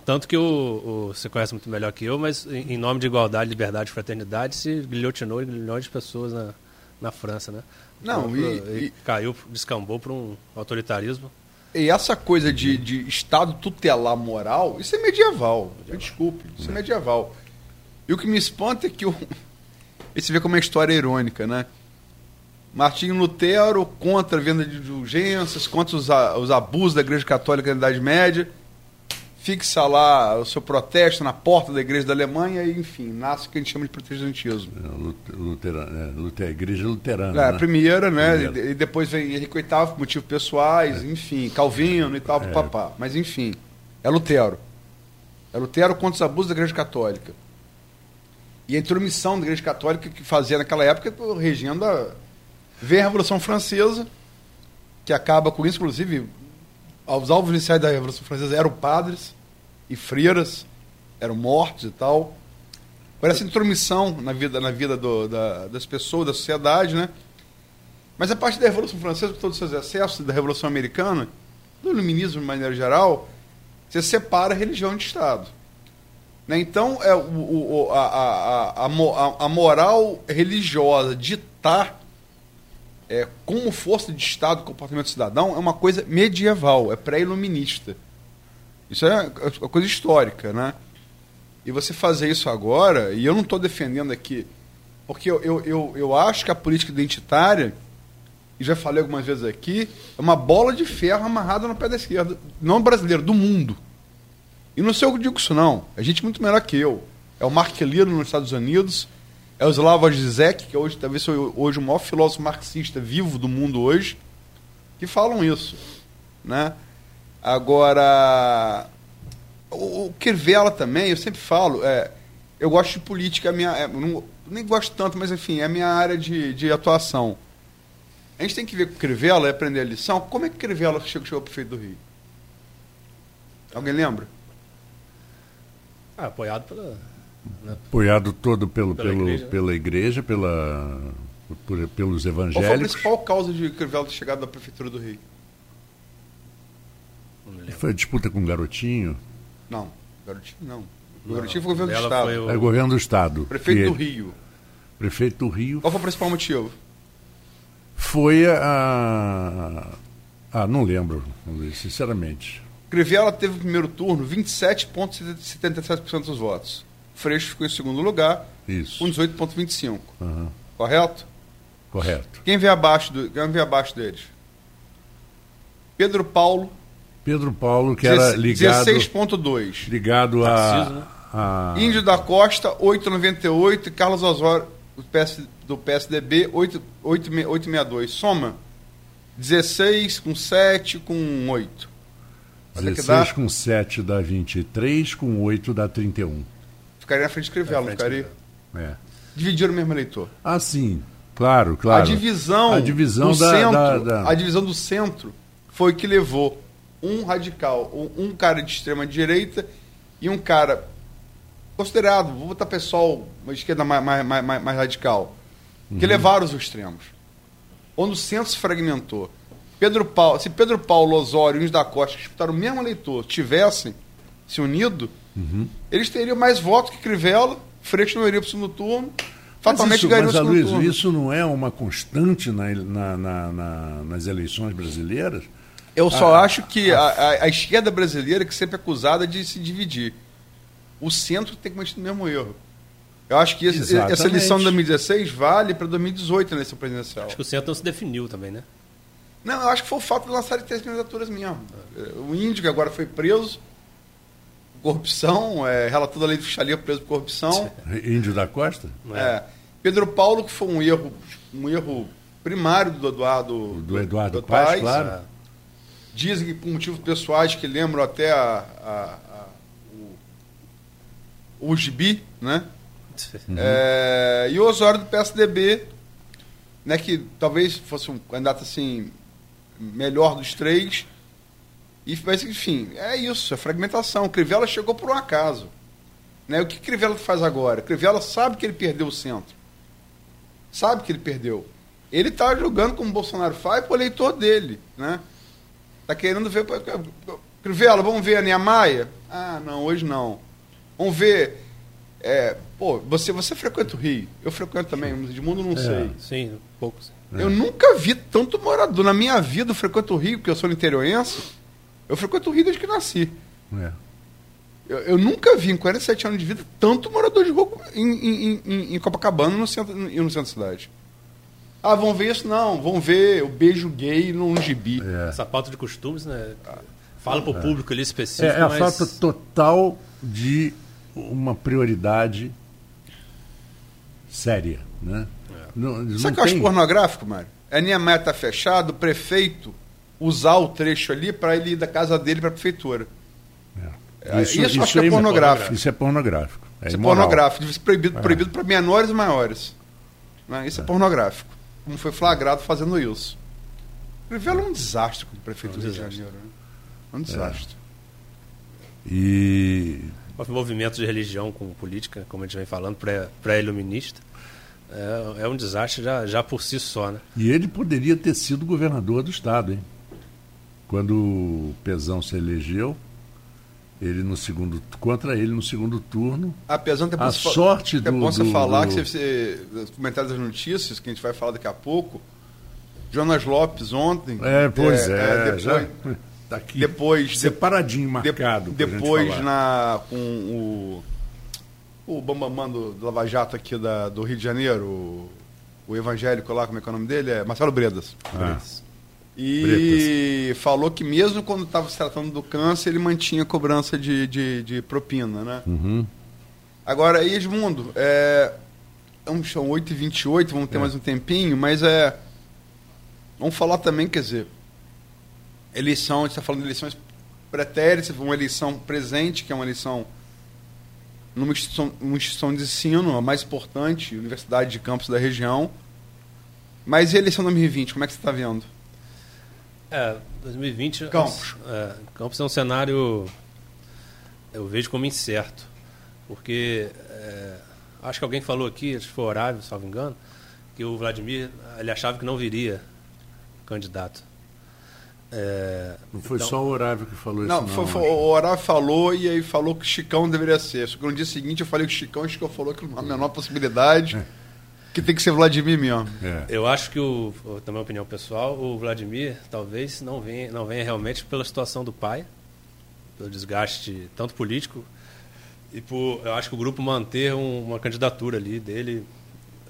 tanto que o, o, você conhece muito melhor que eu, mas em, em nome de igualdade, liberdade e fraternidade se guilhotinou milhões de pessoas na, na França, né? Não, então, e, e, caiu, descambou para um autoritarismo e essa coisa de, de Estado tutelar moral, isso é medieval. Me desculpe, isso é medieval. E o que me espanta é que o, você vê como é a história é irônica, né? Martinho Lutero contra a venda de indulgências, contra os, os abusos da Igreja Católica na Idade Média, fixa lá o seu protesto na porta da Igreja da Alemanha e, enfim, nasce o que a gente chama de protestantismo. É, luterano, é, luter, igreja luterana. É, a né? primeira, né? Primeira. E, depois vem Henrique VIII por motivos pessoais, é. enfim, Calvino e tal, é. papá. Mas, enfim, é Lutero. É Lutero contra os abusos da Igreja Católica. E a intromissão da Igreja Católica que fazia naquela época, regendo a Vem a Revolução Francesa, que acaba com isso, inclusive, os alvos iniciais da Revolução Francesa eram padres e freiras, eram mortos e tal. Parece intromissão na vida, na vida do, da, das pessoas, da sociedade, né? Mas a partir da Revolução Francesa, com todos os seus excessos, da Revolução Americana, do iluminismo de maneira geral, você separa religião de Estado. Né? Então, é, o, o, a, a, a, a moral religiosa ditar é, como força de Estado, comportamento cidadão, é uma coisa medieval, é pré-iluminista. Isso é uma coisa histórica, né? E você fazer isso agora, e eu não estou defendendo aqui, porque eu, eu, eu, eu, acho que a política identitária, e já falei algumas vezes aqui, é uma bola de ferro amarrada no pé da esquerda, não brasileiro, do mundo. E não sei o que digo isso não, é gente muito melhor que eu. É o Mark nos Estados Unidos, é o Slavoj Zizek, que hoje talvez seja hoje o maior filósofo marxista vivo do mundo hoje, que falam isso, né? Agora, o, o também, eu sempre falo, é, eu gosto de política, é minha, é, não, nem gosto tanto, mas enfim, é a minha área de, de atuação. A gente tem que ver com o Crivella e aprender a lição. Como é que Crivella chegou, chegou prefeito do Rio? Alguém lembra? Ah, apoiado pela Apoiado todo pelo, pela, pelo, igreja. pela igreja, pela, por, pelos evangélicos. Qual foi a principal causa de Crivella ter chegado da Prefeitura do Rio? Foi a disputa com o Garotinho? Não, Garotinho não. O Garotinho foi o governo do Estado. O... É o governo do Estado. Prefeito do Rio. Prefeito do Rio. Qual foi o principal motivo? Foi a. Ah, não lembro, sinceramente. Crivella teve o primeiro turno 27,77% dos votos. Freixo ficou em segundo lugar, Isso. com 18,25. Uhum. Correto? Correto. Quem vem abaixo, do, quem vem abaixo deles? Pedro Paulo. Pedro Paulo, que era ligado. 16,2. Ligado a, né? a. Índio da Costa, 8,98. Carlos Osório, do, PS, do PSDB, 8,62. Soma. 16 com 7 com 8. 16 com 7 dá 23, com 8 dá 31. Ficaria na frente de Crivella, não ficaria? É. Dividiram o mesmo eleitor. Ah, sim. Claro, claro. A divisão, a divisão do da, centro, da, da... a divisão do centro foi que levou um radical, um cara de extrema direita e um cara considerado, vou botar pessoal, uma esquerda mais, mais, mais, mais radical, uhum. que levaram os extremos. Onde o centro se fragmentou. Pedro Paulo, se Pedro Paulo Osório e uns da Costa, que disputaram o mesmo eleitor, tivessem se unido, Uhum. Eles teriam mais votos que Crivella, Freixo não iria para o segundo turno, fatalmente ganharia o segundo Luiz, turno. isso não é uma constante na, na, na, nas eleições brasileiras? Eu só ah, acho que a, a, a, esquerda brasileira que sempre é acusada de se dividir. O centro tem cometido o mesmo erro. Eu acho que esse, essa eleição de 2016 vale para 2018 na eleição presidencial. Acho que o centro não se definiu também, né? Não, eu acho que foi o fato de lançarem três candidaturas mesmo. O índio, que agora foi preso, corrupção, é, relator da lei de fiscalia preso por corrupção. Índio da Costa? É. Pedro Paulo, que foi um erro, um erro primário do Eduardo, do Eduardo do Paz, Paz, claro. É. Dizem que por motivos pessoais que lembram até a, a, a o, o Gibi, né? Uhum. É, e o Osório do PSDB, né, que talvez fosse um candidato assim melhor dos três, e, mas, enfim, é isso, é fragmentação. Crivella chegou por um acaso. Né? O que Crivella faz agora? Crivella sabe que ele perdeu o centro. Sabe que ele perdeu. Ele está jogando como o Bolsonaro faz para o eleitor dele. Né? Está querendo ver. Crivella, vamos ver a Niemeyer? Ah, não, hoje não. Vamos ver. É, pô, você, você frequenta o Rio. Eu frequento também, de mundo não é, sei. Sim, poucos. É. Eu nunca vi tanto morador. Na minha vida, eu frequento o Rio, porque eu sou interiorense. Eu frequento o Rio desde que nasci. É. Eu, eu, nunca vi em 47 anos de vida tanto morador de rua em, em, em, em Copacabana no centro, no centro da cidade. Ah, vão ver isso? Não, vão ver o beijo gay num gibi. É. Essa falta de costumes, né? Fala para o é. público ali específico. É, é a mas... falta total de uma prioridade séria. Né? É. Não, não Sabe o que eu acho pornográfico, Mário? É a minha meta fechada, o prefeito usar o trecho ali para ele ir da casa dele para a prefeitura. É. Isso, isso, isso acho que é pornográfico. Isso é pornográfico. É isso é pornográfico. Deve ser proibido, é. proibido para menores e maiores. Né? Isso é. é. pornográfico. Como foi flagrado fazendo isso. Revela um desastre com o prefeito um do Rio de Janeiro. Né? Um desastre. E. O movimento de religião com política, como a gente vem falando, pré-iluminista, é, é, um desastre já, já por si só. Né? E ele poderia ter sido governador do Estado, hein? Quando o Pezão se elegeu, ele no segundo contra ele no segundo turno. Apesar de a sorte do, é bom você do, falar do... que você, os comentários das notícias que a gente vai falar daqui a pouco. Jonas Lopes ontem. É, pois é. é, é depois, já, tá aqui depois separadinho marcado. De, depois na com o o Bambamã do, do Lava Jato aqui da, do Rio de Janeiro, o, o evangélico lá, como é que é o nome dele? É Marcelo Bredas. Ah. Bredas. E Bretas. falou que mesmo quando estava se tratando do câncer, ele mantinha cobrança de, de, de propina, né? Uhum. Agora, Edmundo, é, são 8h28, vamos ter é. mais um tempinho, mas é. Vamos falar também, quer dizer, eleição, a gente está falando de eleições pretéritas, uma eleição presente, que é uma eleição numa instituição, uma instituição de ensino, a mais importante, Universidade de Campos da região. Mas e a eleição 2020, como é que você está vendo? É, 2020. Campos. É, Campos é um cenário. Eu vejo como incerto. Porque. É, acho que alguém falou aqui, acho que foi Horário, se não me engano, que o Vladimir ele achava que não viria candidato. É, não foi então, só o Horário que falou não, isso, não. Foi, foi, o Horário falou e aí falou que o Chicão deveria ser. Só que no dia seguinte eu falei que o Chicão, o Chicão falou que não há a menor possibilidade. É que tem que ser Vladimir mesmo. É. Eu acho que, o, também opinião pessoal, o Vladimir talvez não venha, não venha realmente pela situação do pai, pelo desgaste tanto político, e por, eu acho que o grupo manter um, uma candidatura ali dele,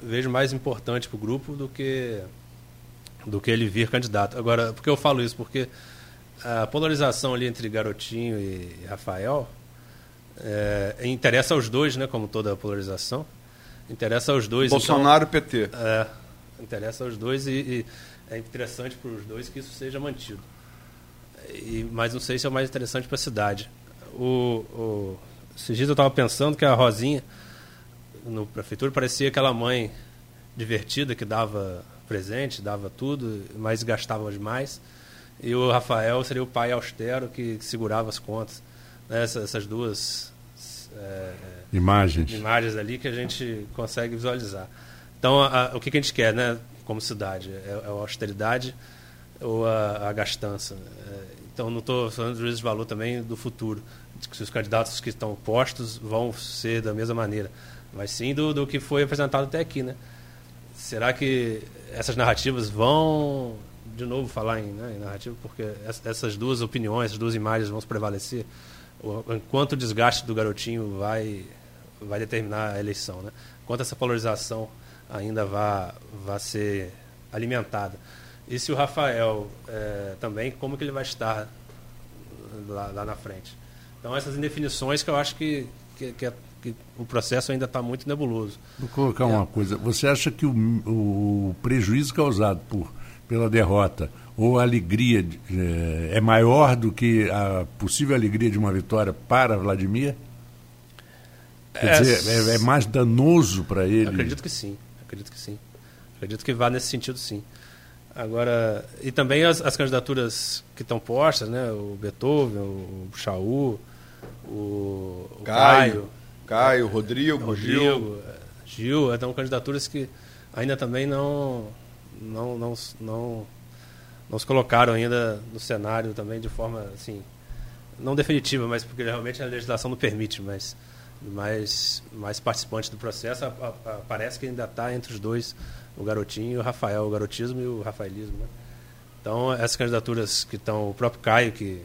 vejo mais importante para o grupo do que, do que ele vir candidato. Agora, por que eu falo isso? Porque a polarização ali entre Garotinho e Rafael é, interessa aos dois, né, como toda a polarização. Interessa aos dois. Bolsonaro então, e PT. É, interessa aos dois e, e é interessante para os dois que isso seja mantido. E, mas não sei se é o mais interessante para a cidade. O, o, esses dias eu estava pensando que a Rosinha, no prefeitura, parecia aquela mãe divertida que dava presente, dava tudo, mas gastava demais. E o Rafael seria o pai austero que, que segurava as contas. Né? Essas, essas duas é, imagens. imagens ali que a gente consegue visualizar. Então, a, a, o que, que, a gente quer, né, como cidade? É, é a austeridade ou a, a gastança? É, então, não estou falando de juízo de valor também do futuro, de que os candidatos que estão postos vão ser da mesma maneira, mas sim do, do que foi apresentado até aqui, né? Será que essas narrativas vão, de novo, falar em, né, em narrativa, porque essas duas opiniões, essas duas imagens vão se prevalecer? enquanto o desgaste do garotinho vai, vai determinar a eleição, né? Quanto essa polarização ainda vai, vai ser alimentada. E se o Rafael é, também, como que ele vai estar lá, lá, na frente? Então, essas indefinições que eu acho que, que, que, que o processo ainda está muito nebuloso. Vou colocar é. uma coisa. Você acha que o, o prejuízo causado por, pela derrota ou a alegria é, é maior do que a possível alegria de uma vitória para Vladimir? Quer é, dizer, é, é mais danoso para ele? Acredito que sim, acredito que sim. Acredito que vá nesse sentido sim. Agora, e também as, as candidaturas que estão postas, né? O Beethoven, o Chaú, o, o Caio, Caio, Caio, Rodrigo, Rodrigo Gil. Gil, então candidaturas que ainda também não, não, não, não não se colocaram ainda no cenário também de forma assim não definitiva, mas porque realmente a legislação não permite, mas mais mais participantes do processo a, a, a, parece que ainda está entre os dois o garotinho e o Rafael, o garotismo e o rafaelismo. Né? Então essas candidaturas que estão o próprio Caio que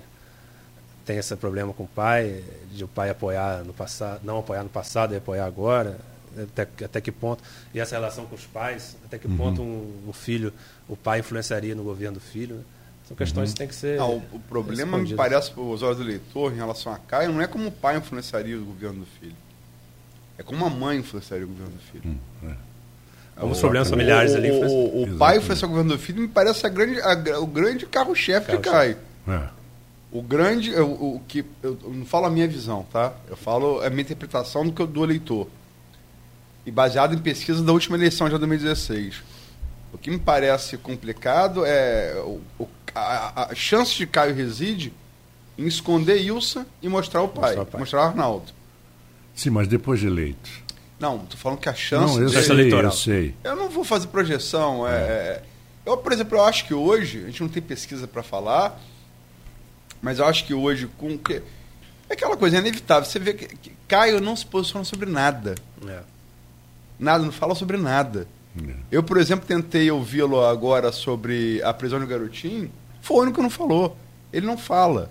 tem esse problema com o pai, de o pai apoiar no passado, não apoiar no passado e apoiar agora, até, até que ponto, e essa relação com os pais, até que uhum. ponto um, um, filho, o pai influenciaria no governo do filho, né? São questões uhum. que tem que ser. Não, o problema me parece, os olhos do leitor, em relação a Caio, não é como o pai influenciaria o governo do filho. É como a mãe influenciaria o governo do filho. Hum, é. Alguns problemas familiares o, ali. O, o, pai influenciar o governo do filho me parece a grande, a, o grande carro-chefe carro que cai. É. O grande, o, o que eu, eu, não falo a minha visão, tá? Eu falo a minha interpretação do que eu do eleitor. E baseado em pesquisa da última eleição de 2016. O que me parece complicado é o, o a, a, chance de Caio reside em esconder Ilsa e mostrar o pai, mostrar, o pai. mostrar Arnaldo. Sim, mas depois de eleito. Não, tô falando que a chance. Não, eu sei, eleitoral. eu sei. Eu não vou fazer projeção. É. É, eu, por exemplo, eu acho que hoje, a gente não tem pesquisa para falar, mas eu acho que hoje, com que. É aquela coisa, é inevitável. Você vê que, que Caio não se posiciona sobre nada. É. Nada, não fala sobre nada. É. Eu, por exemplo, tentei ouvi-lo agora sobre a prisão do garotinho. Foi o único que não falou. Ele não fala.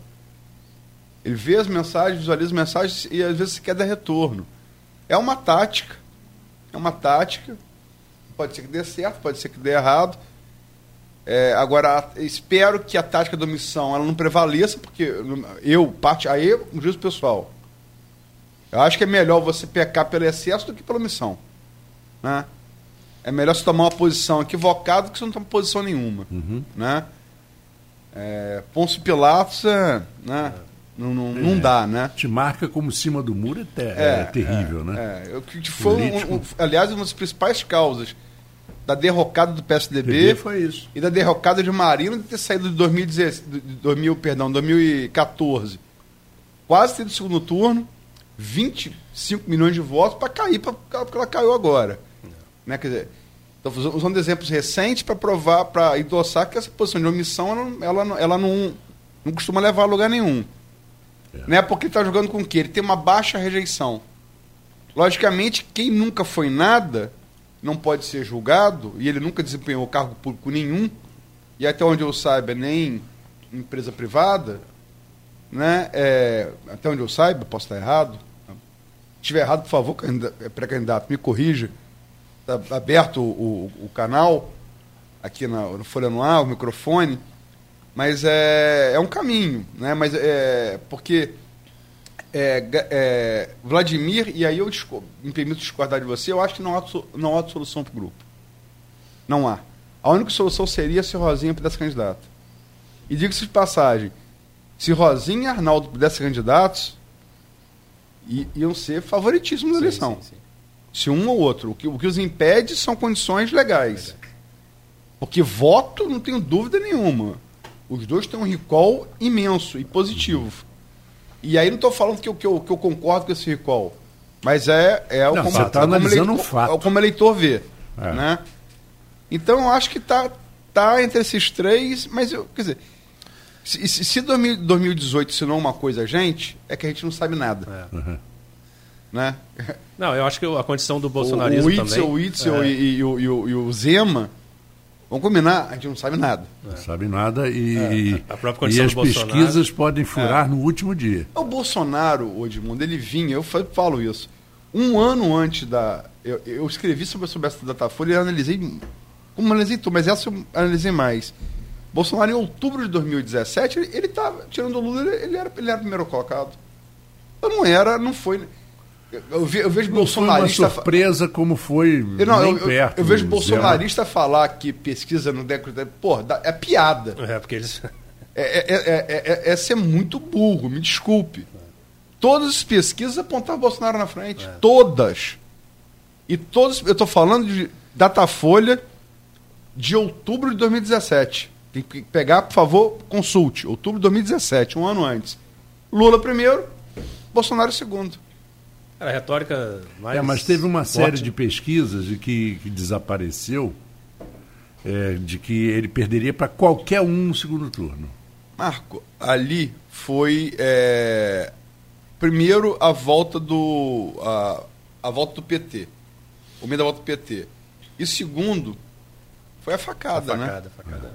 Ele vê as mensagens, visualiza as mensagens e às vezes quer dar retorno. É uma tática. É uma tática. Pode ser que dê certo, pode ser que dê errado. É, agora, espero que a tática da omissão ela não prevaleça, porque eu, parte, aí um juízo pessoal. Eu acho que é melhor você pecar pelo excesso do que pela omissão. Né? É melhor você tomar uma posição equivocada do que você não tomar posição nenhuma. Uhum. Né? É, Pôncio Pilatos, é, né? Não, não, é, não, dá, né? Te marca como cima do muro é, ter, é, é terrível, né? É, que foi, um, um, aliás, uma das principais causas da derrocada do PSDB foi isso. e da derrocada de Marino de ter saído de 2016, 2000, perdão, 2014. Quase do segundo turno, 25 milhões de votos para cair, pra, porque ela caiu agora. Né? Quer dizer, estou usando exemplos recentes para provar, para endossar que essa posição de omissão ela, ela, ela não, não costuma levar a lugar nenhum. É. Né? Porque ele está jogando com o quê? Ele tem uma baixa rejeição. Logicamente, quem nunca foi nada não pode ser julgado, e ele nunca desempenhou cargo público nenhum, e até onde eu saiba, nem empresa privada, né? É, até onde eu saiba, posso estar errado. Se estiver errado, por favor, pré-candidato, me corrija. Está aberto o, o, o, canal aqui na, no Folha no Ar, o microfone. Mas é, é um caminho, né? Mas é porque é, é, Vladimir, e aí eu me permito discordar de você, eu acho que não há, não há solução para o grupo. Não há. A única solução seria se Rosinha pudesse candidato. E diga-se de passagem, se Rosinha e Arnaldo pudessem candidatos, iam ser favoritíssimos na eleição. Sim, sim. Se um ou outro. O que, o que os impede são condições legais. Porque voto, não tenho dúvida nenhuma. Os dois têm um recall imenso e positivo. E aí não estou falando que eu, que, eu, que eu concordo com esse recall. Mas é, é o não, como, você está analisando um fato. É como eleitor vê. É. Né? Então eu acho que está tá entre esses três, mas eu, quer dizer, se, se 2018 ensinou uma coisa a gente, é que a gente não sabe nada. É. Uhum. Né? Não, eu acho que a condição do bolsonarismo o, o Itzel, também... O Itzel é. e, e, e, o, e, o, Zema, vamos combinar, a gente não sabe nada. Não sabe nada e, é. a própria condição e as pesquisas podem furar é. no último dia. O Bolsonaro, o Edmundo, ele vinha, eu falo isso, um ano antes da... Eu, eu escrevi sobre, sobre essa Datafolha e analisei, como analisei tudo, mas essa eu analisei mais. Bolsonaro, em outubro de 2017, ele estava, tirando o Lula, ele era, ele era primeiro colocado. Eu não era, não foi... Eu, ve, eu vejo não bolsonarista. Foi uma surpresa como foi. Eu, não, eu, perto, eu, vejo bolsonarista falar que pesquisa no década. Pô, é piada. É, porque eles. É, é, é, é, ser muito burro, me desculpe. Todas as pesquisas apontavam Bolsonaro na frente. Todas. E todas. Eu estou falando de Datafolha de outubro de 2017. Tem que pegar, por favor, consulte. Outubro de 2017, um ano antes. Lula primeiro, Bolsonaro segundo. Era a retórica mais. É, mas teve uma série de pesquisas de que, que desapareceu, é, de que ele perderia para qualquer um no segundo turno. Marco, ali foi é, primeiro a volta do a, a volta do PT, o meio da volta do PT, e segundo foi a facada, a facada né? Facada.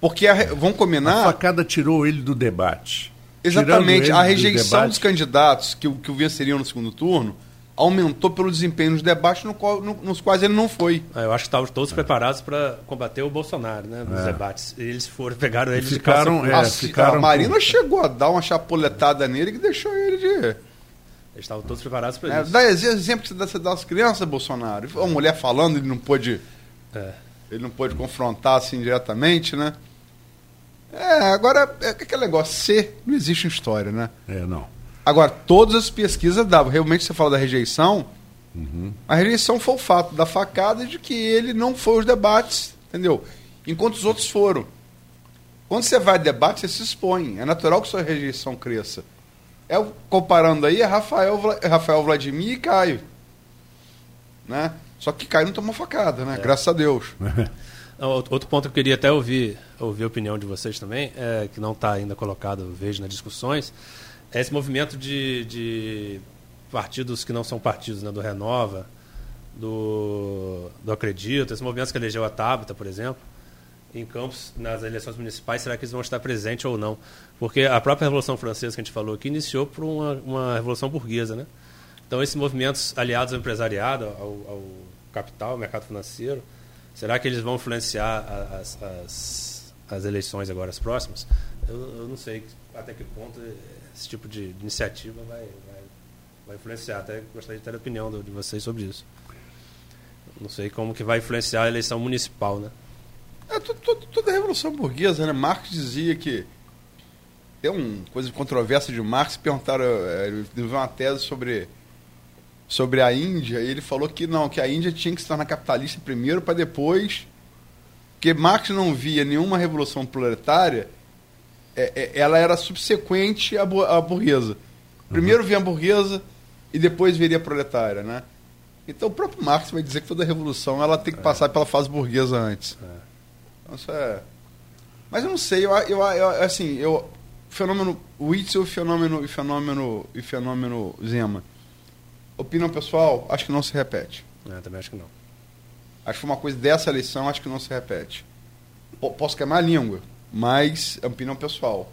Porque a, vamos combinar. A facada tirou ele do debate. Exatamente. A rejeição dos candidatos que, que o venceriam no segundo turno aumentou pelo desempenho nos debates no qual, no, nos quais ele não foi. É, eu acho que estavam todos é. preparados para combater o Bolsonaro, né? Nos é. debates. Eles foram, pegaram ele ficaram, de é, a, ficaram a Marina chegou a dar uma chapuletada nele que deixou ele de. Eles estavam todos preparados para é, isso. Dá exemplo que você dá às crianças, Bolsonaro. Uma mulher falando, ele não pôde. É. Ele não pôde confrontar assim diretamente, né? É, agora, é aquele negócio, ser não existe história, né? É, não. Agora, todas as pesquisas davam. Realmente, você fala da rejeição. Uhum. A rejeição foi o fato da facada de que ele não foi aos debates, entendeu? Enquanto os outros foram. Quando você vai a debate, você se expõe. É natural que sua rejeição cresça. É, comparando aí, é Rafael, Rafael Vladimir e Caio. Né? Só que Caio não tomou facada, né? É. Graças a Deus. Outro ponto que eu queria até ouvir, ouvir a opinião de vocês também, é, que não está ainda colocado, vejo nas discussões, é esse movimento de, de partidos que não são partidos, né, do Renova, do, do Acredito, esse movimento que elegeu a Tabata, por exemplo, em Campos, nas eleições municipais, será que eles vão estar presentes ou não? Porque a própria Revolução Francesa que a gente falou aqui iniciou por uma, uma revolução burguesa, né? Então, esses movimentos aliados ao empresariado, ao, ao capital, ao mercado financeiro, Será que eles vão influenciar as, as, as eleições agora, as próximas? Eu, eu, não sei até que ponto esse tipo de iniciativa vai, vai, vai influenciar. Até gostaria de ter a opinião de vocês sobre isso. Não sei como que vai influenciar a eleição municipal, né? É, toda a Revolução Burguesa, né? Marx dizia que tem uma coisa de controvérsia de Marx, perguntaram, é, ele deu uma tese sobre sobre a Índia, ele falou que não, que a Índia tinha que se tornar capitalista primeiro para depois. Porque Marx não via nenhuma revolução proletária, é, é, ela era subsequente à, à burguesa. Primeiro uhum. vinha a burguesa e depois viria a proletária, né? Então o próprio Marx vai dizer que toda revolução ela tem que é. passar pela fase burguesa antes. É. Então, isso é... Mas eu não sei, eu, eu, eu assim, eu fenômeno Witzel fenômeno e fenômeno e fenômeno Zema Opinião pessoal, acho que não se repete. É, também acho que não. Acho que foi uma coisa dessa lição, acho que não se repete. P posso queimar a língua, mas é opinião pessoal.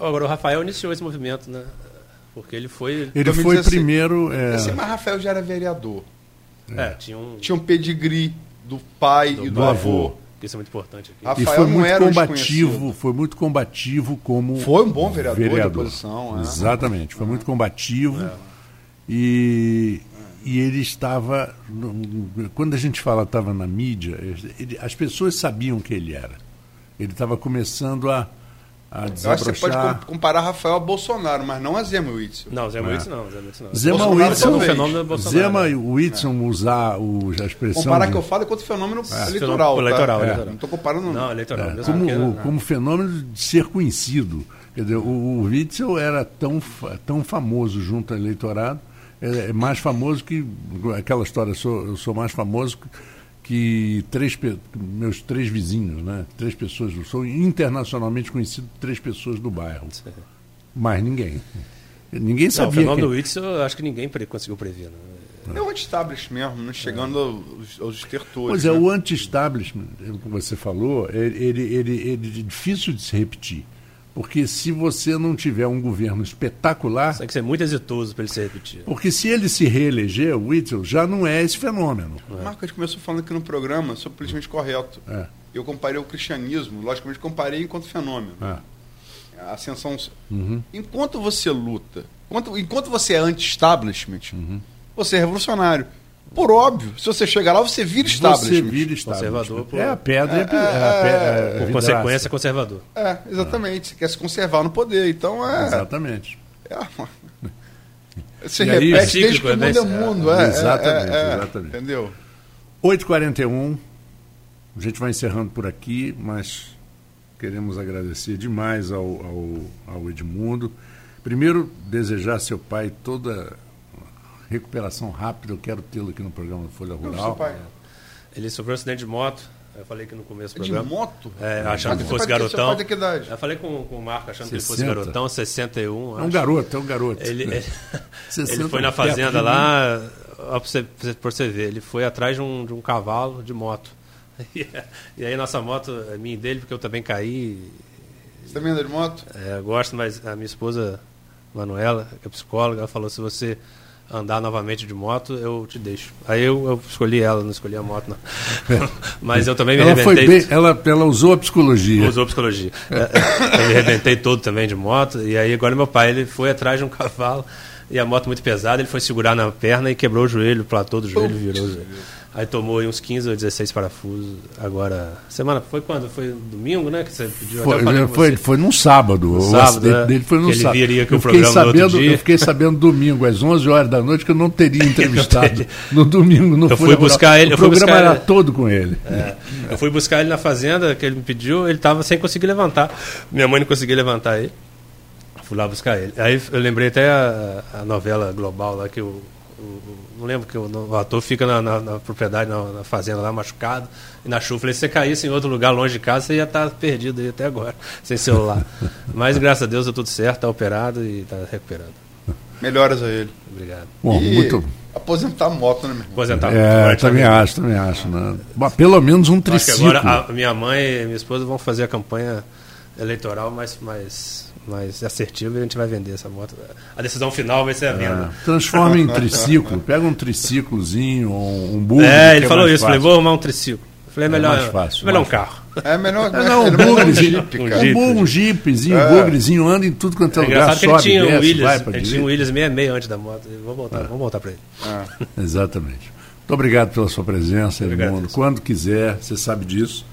Agora, o Rafael iniciou esse movimento, né? Porque ele foi. Ele foi assim, primeiro. É... Assim, mas Rafael já era vereador. É, tinha um. Tinha um pedigree do pai do e do avô. avô. Isso é muito importante aqui. Rafael e foi muito combativo, foi muito combativo como. Foi um bom vereador, vereador. de oposição. É. Exatamente, foi muito combativo. É. E, e ele estava. Quando a gente fala estava na mídia, ele, as pessoas sabiam que ele era. Ele estava começando a, a desabrochar. você pode comparar Rafael a Bolsonaro, mas não a Zema Whitson. Não, Zema é. Whitson não. Zema Whitson não. Zema Whitson, é fenômeno Bolsonaro. Zema Whitson é. usar o, a expressão... Comparar de... que eu falo é contra o fenômeno é. eleitoral. Tá? Eleitoral, é. Não estou comparando não. eleitoral. É. Como, o, como fenômeno de ser conhecido. Quer dizer, o, o Witzel era tão, tão famoso junto ao eleitorado é, é mais famoso que aquela história, sou, eu sou mais famoso que, que três meus três vizinhos, né? Três pessoas, eu sou internacionalmente conhecido três pessoas do bairro. Mais ninguém. Ninguém sabia. Não, o fenômeno que... Witzel, eu acho que ninguém pre conseguiu prever. Né? É o anti-establishment mesmo, né? chegando é. aos, aos estertores. Pois é, né? o anti-establishment, que você falou, ele, ele, ele, ele é difícil de se repetir. Porque se você não tiver um governo espetacular. Tem que ser muito exitoso para ele se repetir. Porque se ele se reeleger, o Whittle, já não é esse fenômeno. É. Marco, a gente começou falando aqui no programa sobre politicamente correto. É. Eu comparei o cristianismo, logicamente comparei enquanto fenômeno. É. A ascensão. Uhum. Enquanto você luta, enquanto, enquanto você é anti-establishment, uhum. você é revolucionário. Por óbvio, se você chegar lá, você vira establishment. Você vira establishment. Conservador por... É a pedra, é, é, é, é, por consequência, conservador. É, exatamente. Você quer se conservar no poder. Então é. Exatamente. É, você e repete aí, desde que o mundo é mundo. É, exatamente, exatamente. Entendeu? 8h41. A gente vai encerrando por aqui, mas queremos agradecer demais ao, ao, ao Edmundo. Primeiro, desejar a seu pai toda recuperação rápida, eu quero tê-lo aqui no programa Folha Rural. Não, ele sofreu um acidente de moto. Eu falei que no começo do programa. De moto? É, achando que fosse garotão. Que eu falei com, com o Marco achando 60. que ele fosse garotão, 61. É um garoto, é um garoto. Ele, ele, ele foi na fazenda lá, ó, pra, você, pra você ver, ele foi atrás de um, de um cavalo de moto. E, e aí nossa moto é minha dele, porque eu também caí. Você também anda de moto? É, gosto, mas a minha esposa, Manuela, que é psicóloga, ela falou: se você andar novamente de moto, eu te deixo. Aí eu, eu escolhi ela, não escolhi a moto, não. Mas eu também me ela arrebentei. Foi bem, ela, ela usou a psicologia. Usou a psicologia. É, é, eu me arrebentei todo também de moto. E aí agora meu pai ele foi atrás de um cavalo e a moto muito pesada, ele foi segurar na perna e quebrou o joelho, o platô do joelho, virou o joelho. Aí tomou uns 15 ou 16 parafusos. Agora, semana, foi quando? Foi domingo, né? Que você pediu? Foi, foi, foi num sábado. No o sábado, acidente né? dele foi num que ele sábado. viria que eu o programa sabendo, outro dia. Eu fiquei sabendo domingo, às 11 horas da noite, que eu não teria entrevistado no domingo. No Eu fui buscar ele- O programa era ele. todo com ele. É, eu fui buscar ele na fazenda, que ele me pediu, ele estava sem conseguir levantar. Minha mãe não conseguia levantar ele. Fui lá buscar ele. Aí eu lembrei até a, a novela global lá que o. não lembro que o, o ator fica na, na- na propriedade, na, na fazenda lá, machucado, e na chuva. Falei, se você caísse em outro lugar longe de casa, você ia estar perdido aí até agora, sem celular. Mas graças a Deus deu tudo certo, está operado e está recuperando. Melhoras a ele. Obrigado. Bom, e muito. aposentar a moto, né, meu irmão? Aposentado. É, Agora também tá- acho, também acho. Né? Pelo menos um Acho que triciclo. agora a minha mãe e minha esposa vão fazer a campanha eleitoral mais, mais, mais assertiva e a gente vai vender essa moto. A decisão final vai ser a venda. É, transforma em triciclo. Pega um triciclozinho, um, um bugre. É, ele é falou isso, falei, fácil. vou arrumar um triciclo. Falei, é melhor, mais fácil, melhor mais um carro. É melhor. É, não, um é melhor bugrezinho, um um, um jeepzinho, É. um bugrezinho, anda em tudo quanto é, É lugar, engraçado que ele sobe, tinha um desce, Williams, pra ele tinha um. Williams 66 antes da moto. Vamos voltar, vamos voltar para ele. Ah, Exatamente. Muito obrigado pela sua presença, Edmundo. Quando quiser, você sabe disso.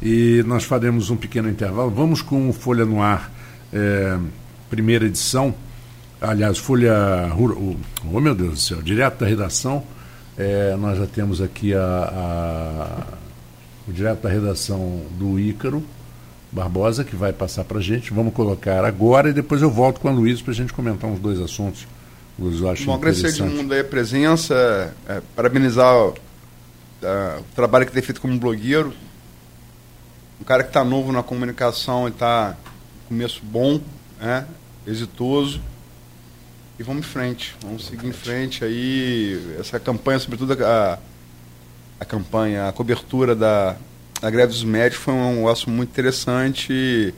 E nós faremos um pequeno intervalo. Vamos com o Folha no Ar, é, primeira edição. Aliás, Folha. Ru- o- Oh, meu Deus do céu, direto da redação. É, nós já temos aqui a, a- o direto da redação do Ícaro Barbosa, que vai passar para a gente. Vamos colocar agora e depois eu volto com a Luísa para a gente comentar uns dois assuntos. Eu acho Bom, agradecer de mundo aí a presença, é, parabenizar o, o trabalho que tem feito como blogueiro. Um cara que está novo na comunicação e está começo bom, né? exitoso. E vamos em frente, vamos seguir em frente aí. Essa campanha, sobretudo a, a campanha, a cobertura da, da greve dos médicos foi um negócio muito interessante.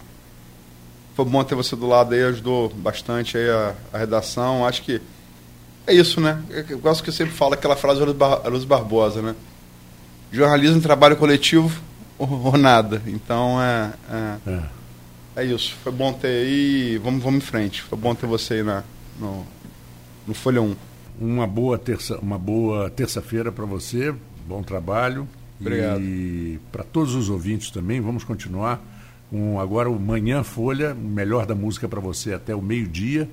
Foi bom ter você do lado aí, ajudou bastante aí a, a redação. Acho que é isso, né? Eu gosto que eu sempre falo aquela frase da Luz Barbosa, né? Jornalismo, trabalho coletivo ou, ou nada. Então é, é, É. é isso. Foi bom ter aí. Vamos, vamos em frente. Foi bom ter você aí na, no, no Folha 1. Uma boa terça, uma boa terça-feira para você. Bom trabalho. Obrigado. E para todos os ouvintes também, vamos continuar com agora o Manhã Folha, o melhor da música para você até o meio-dia.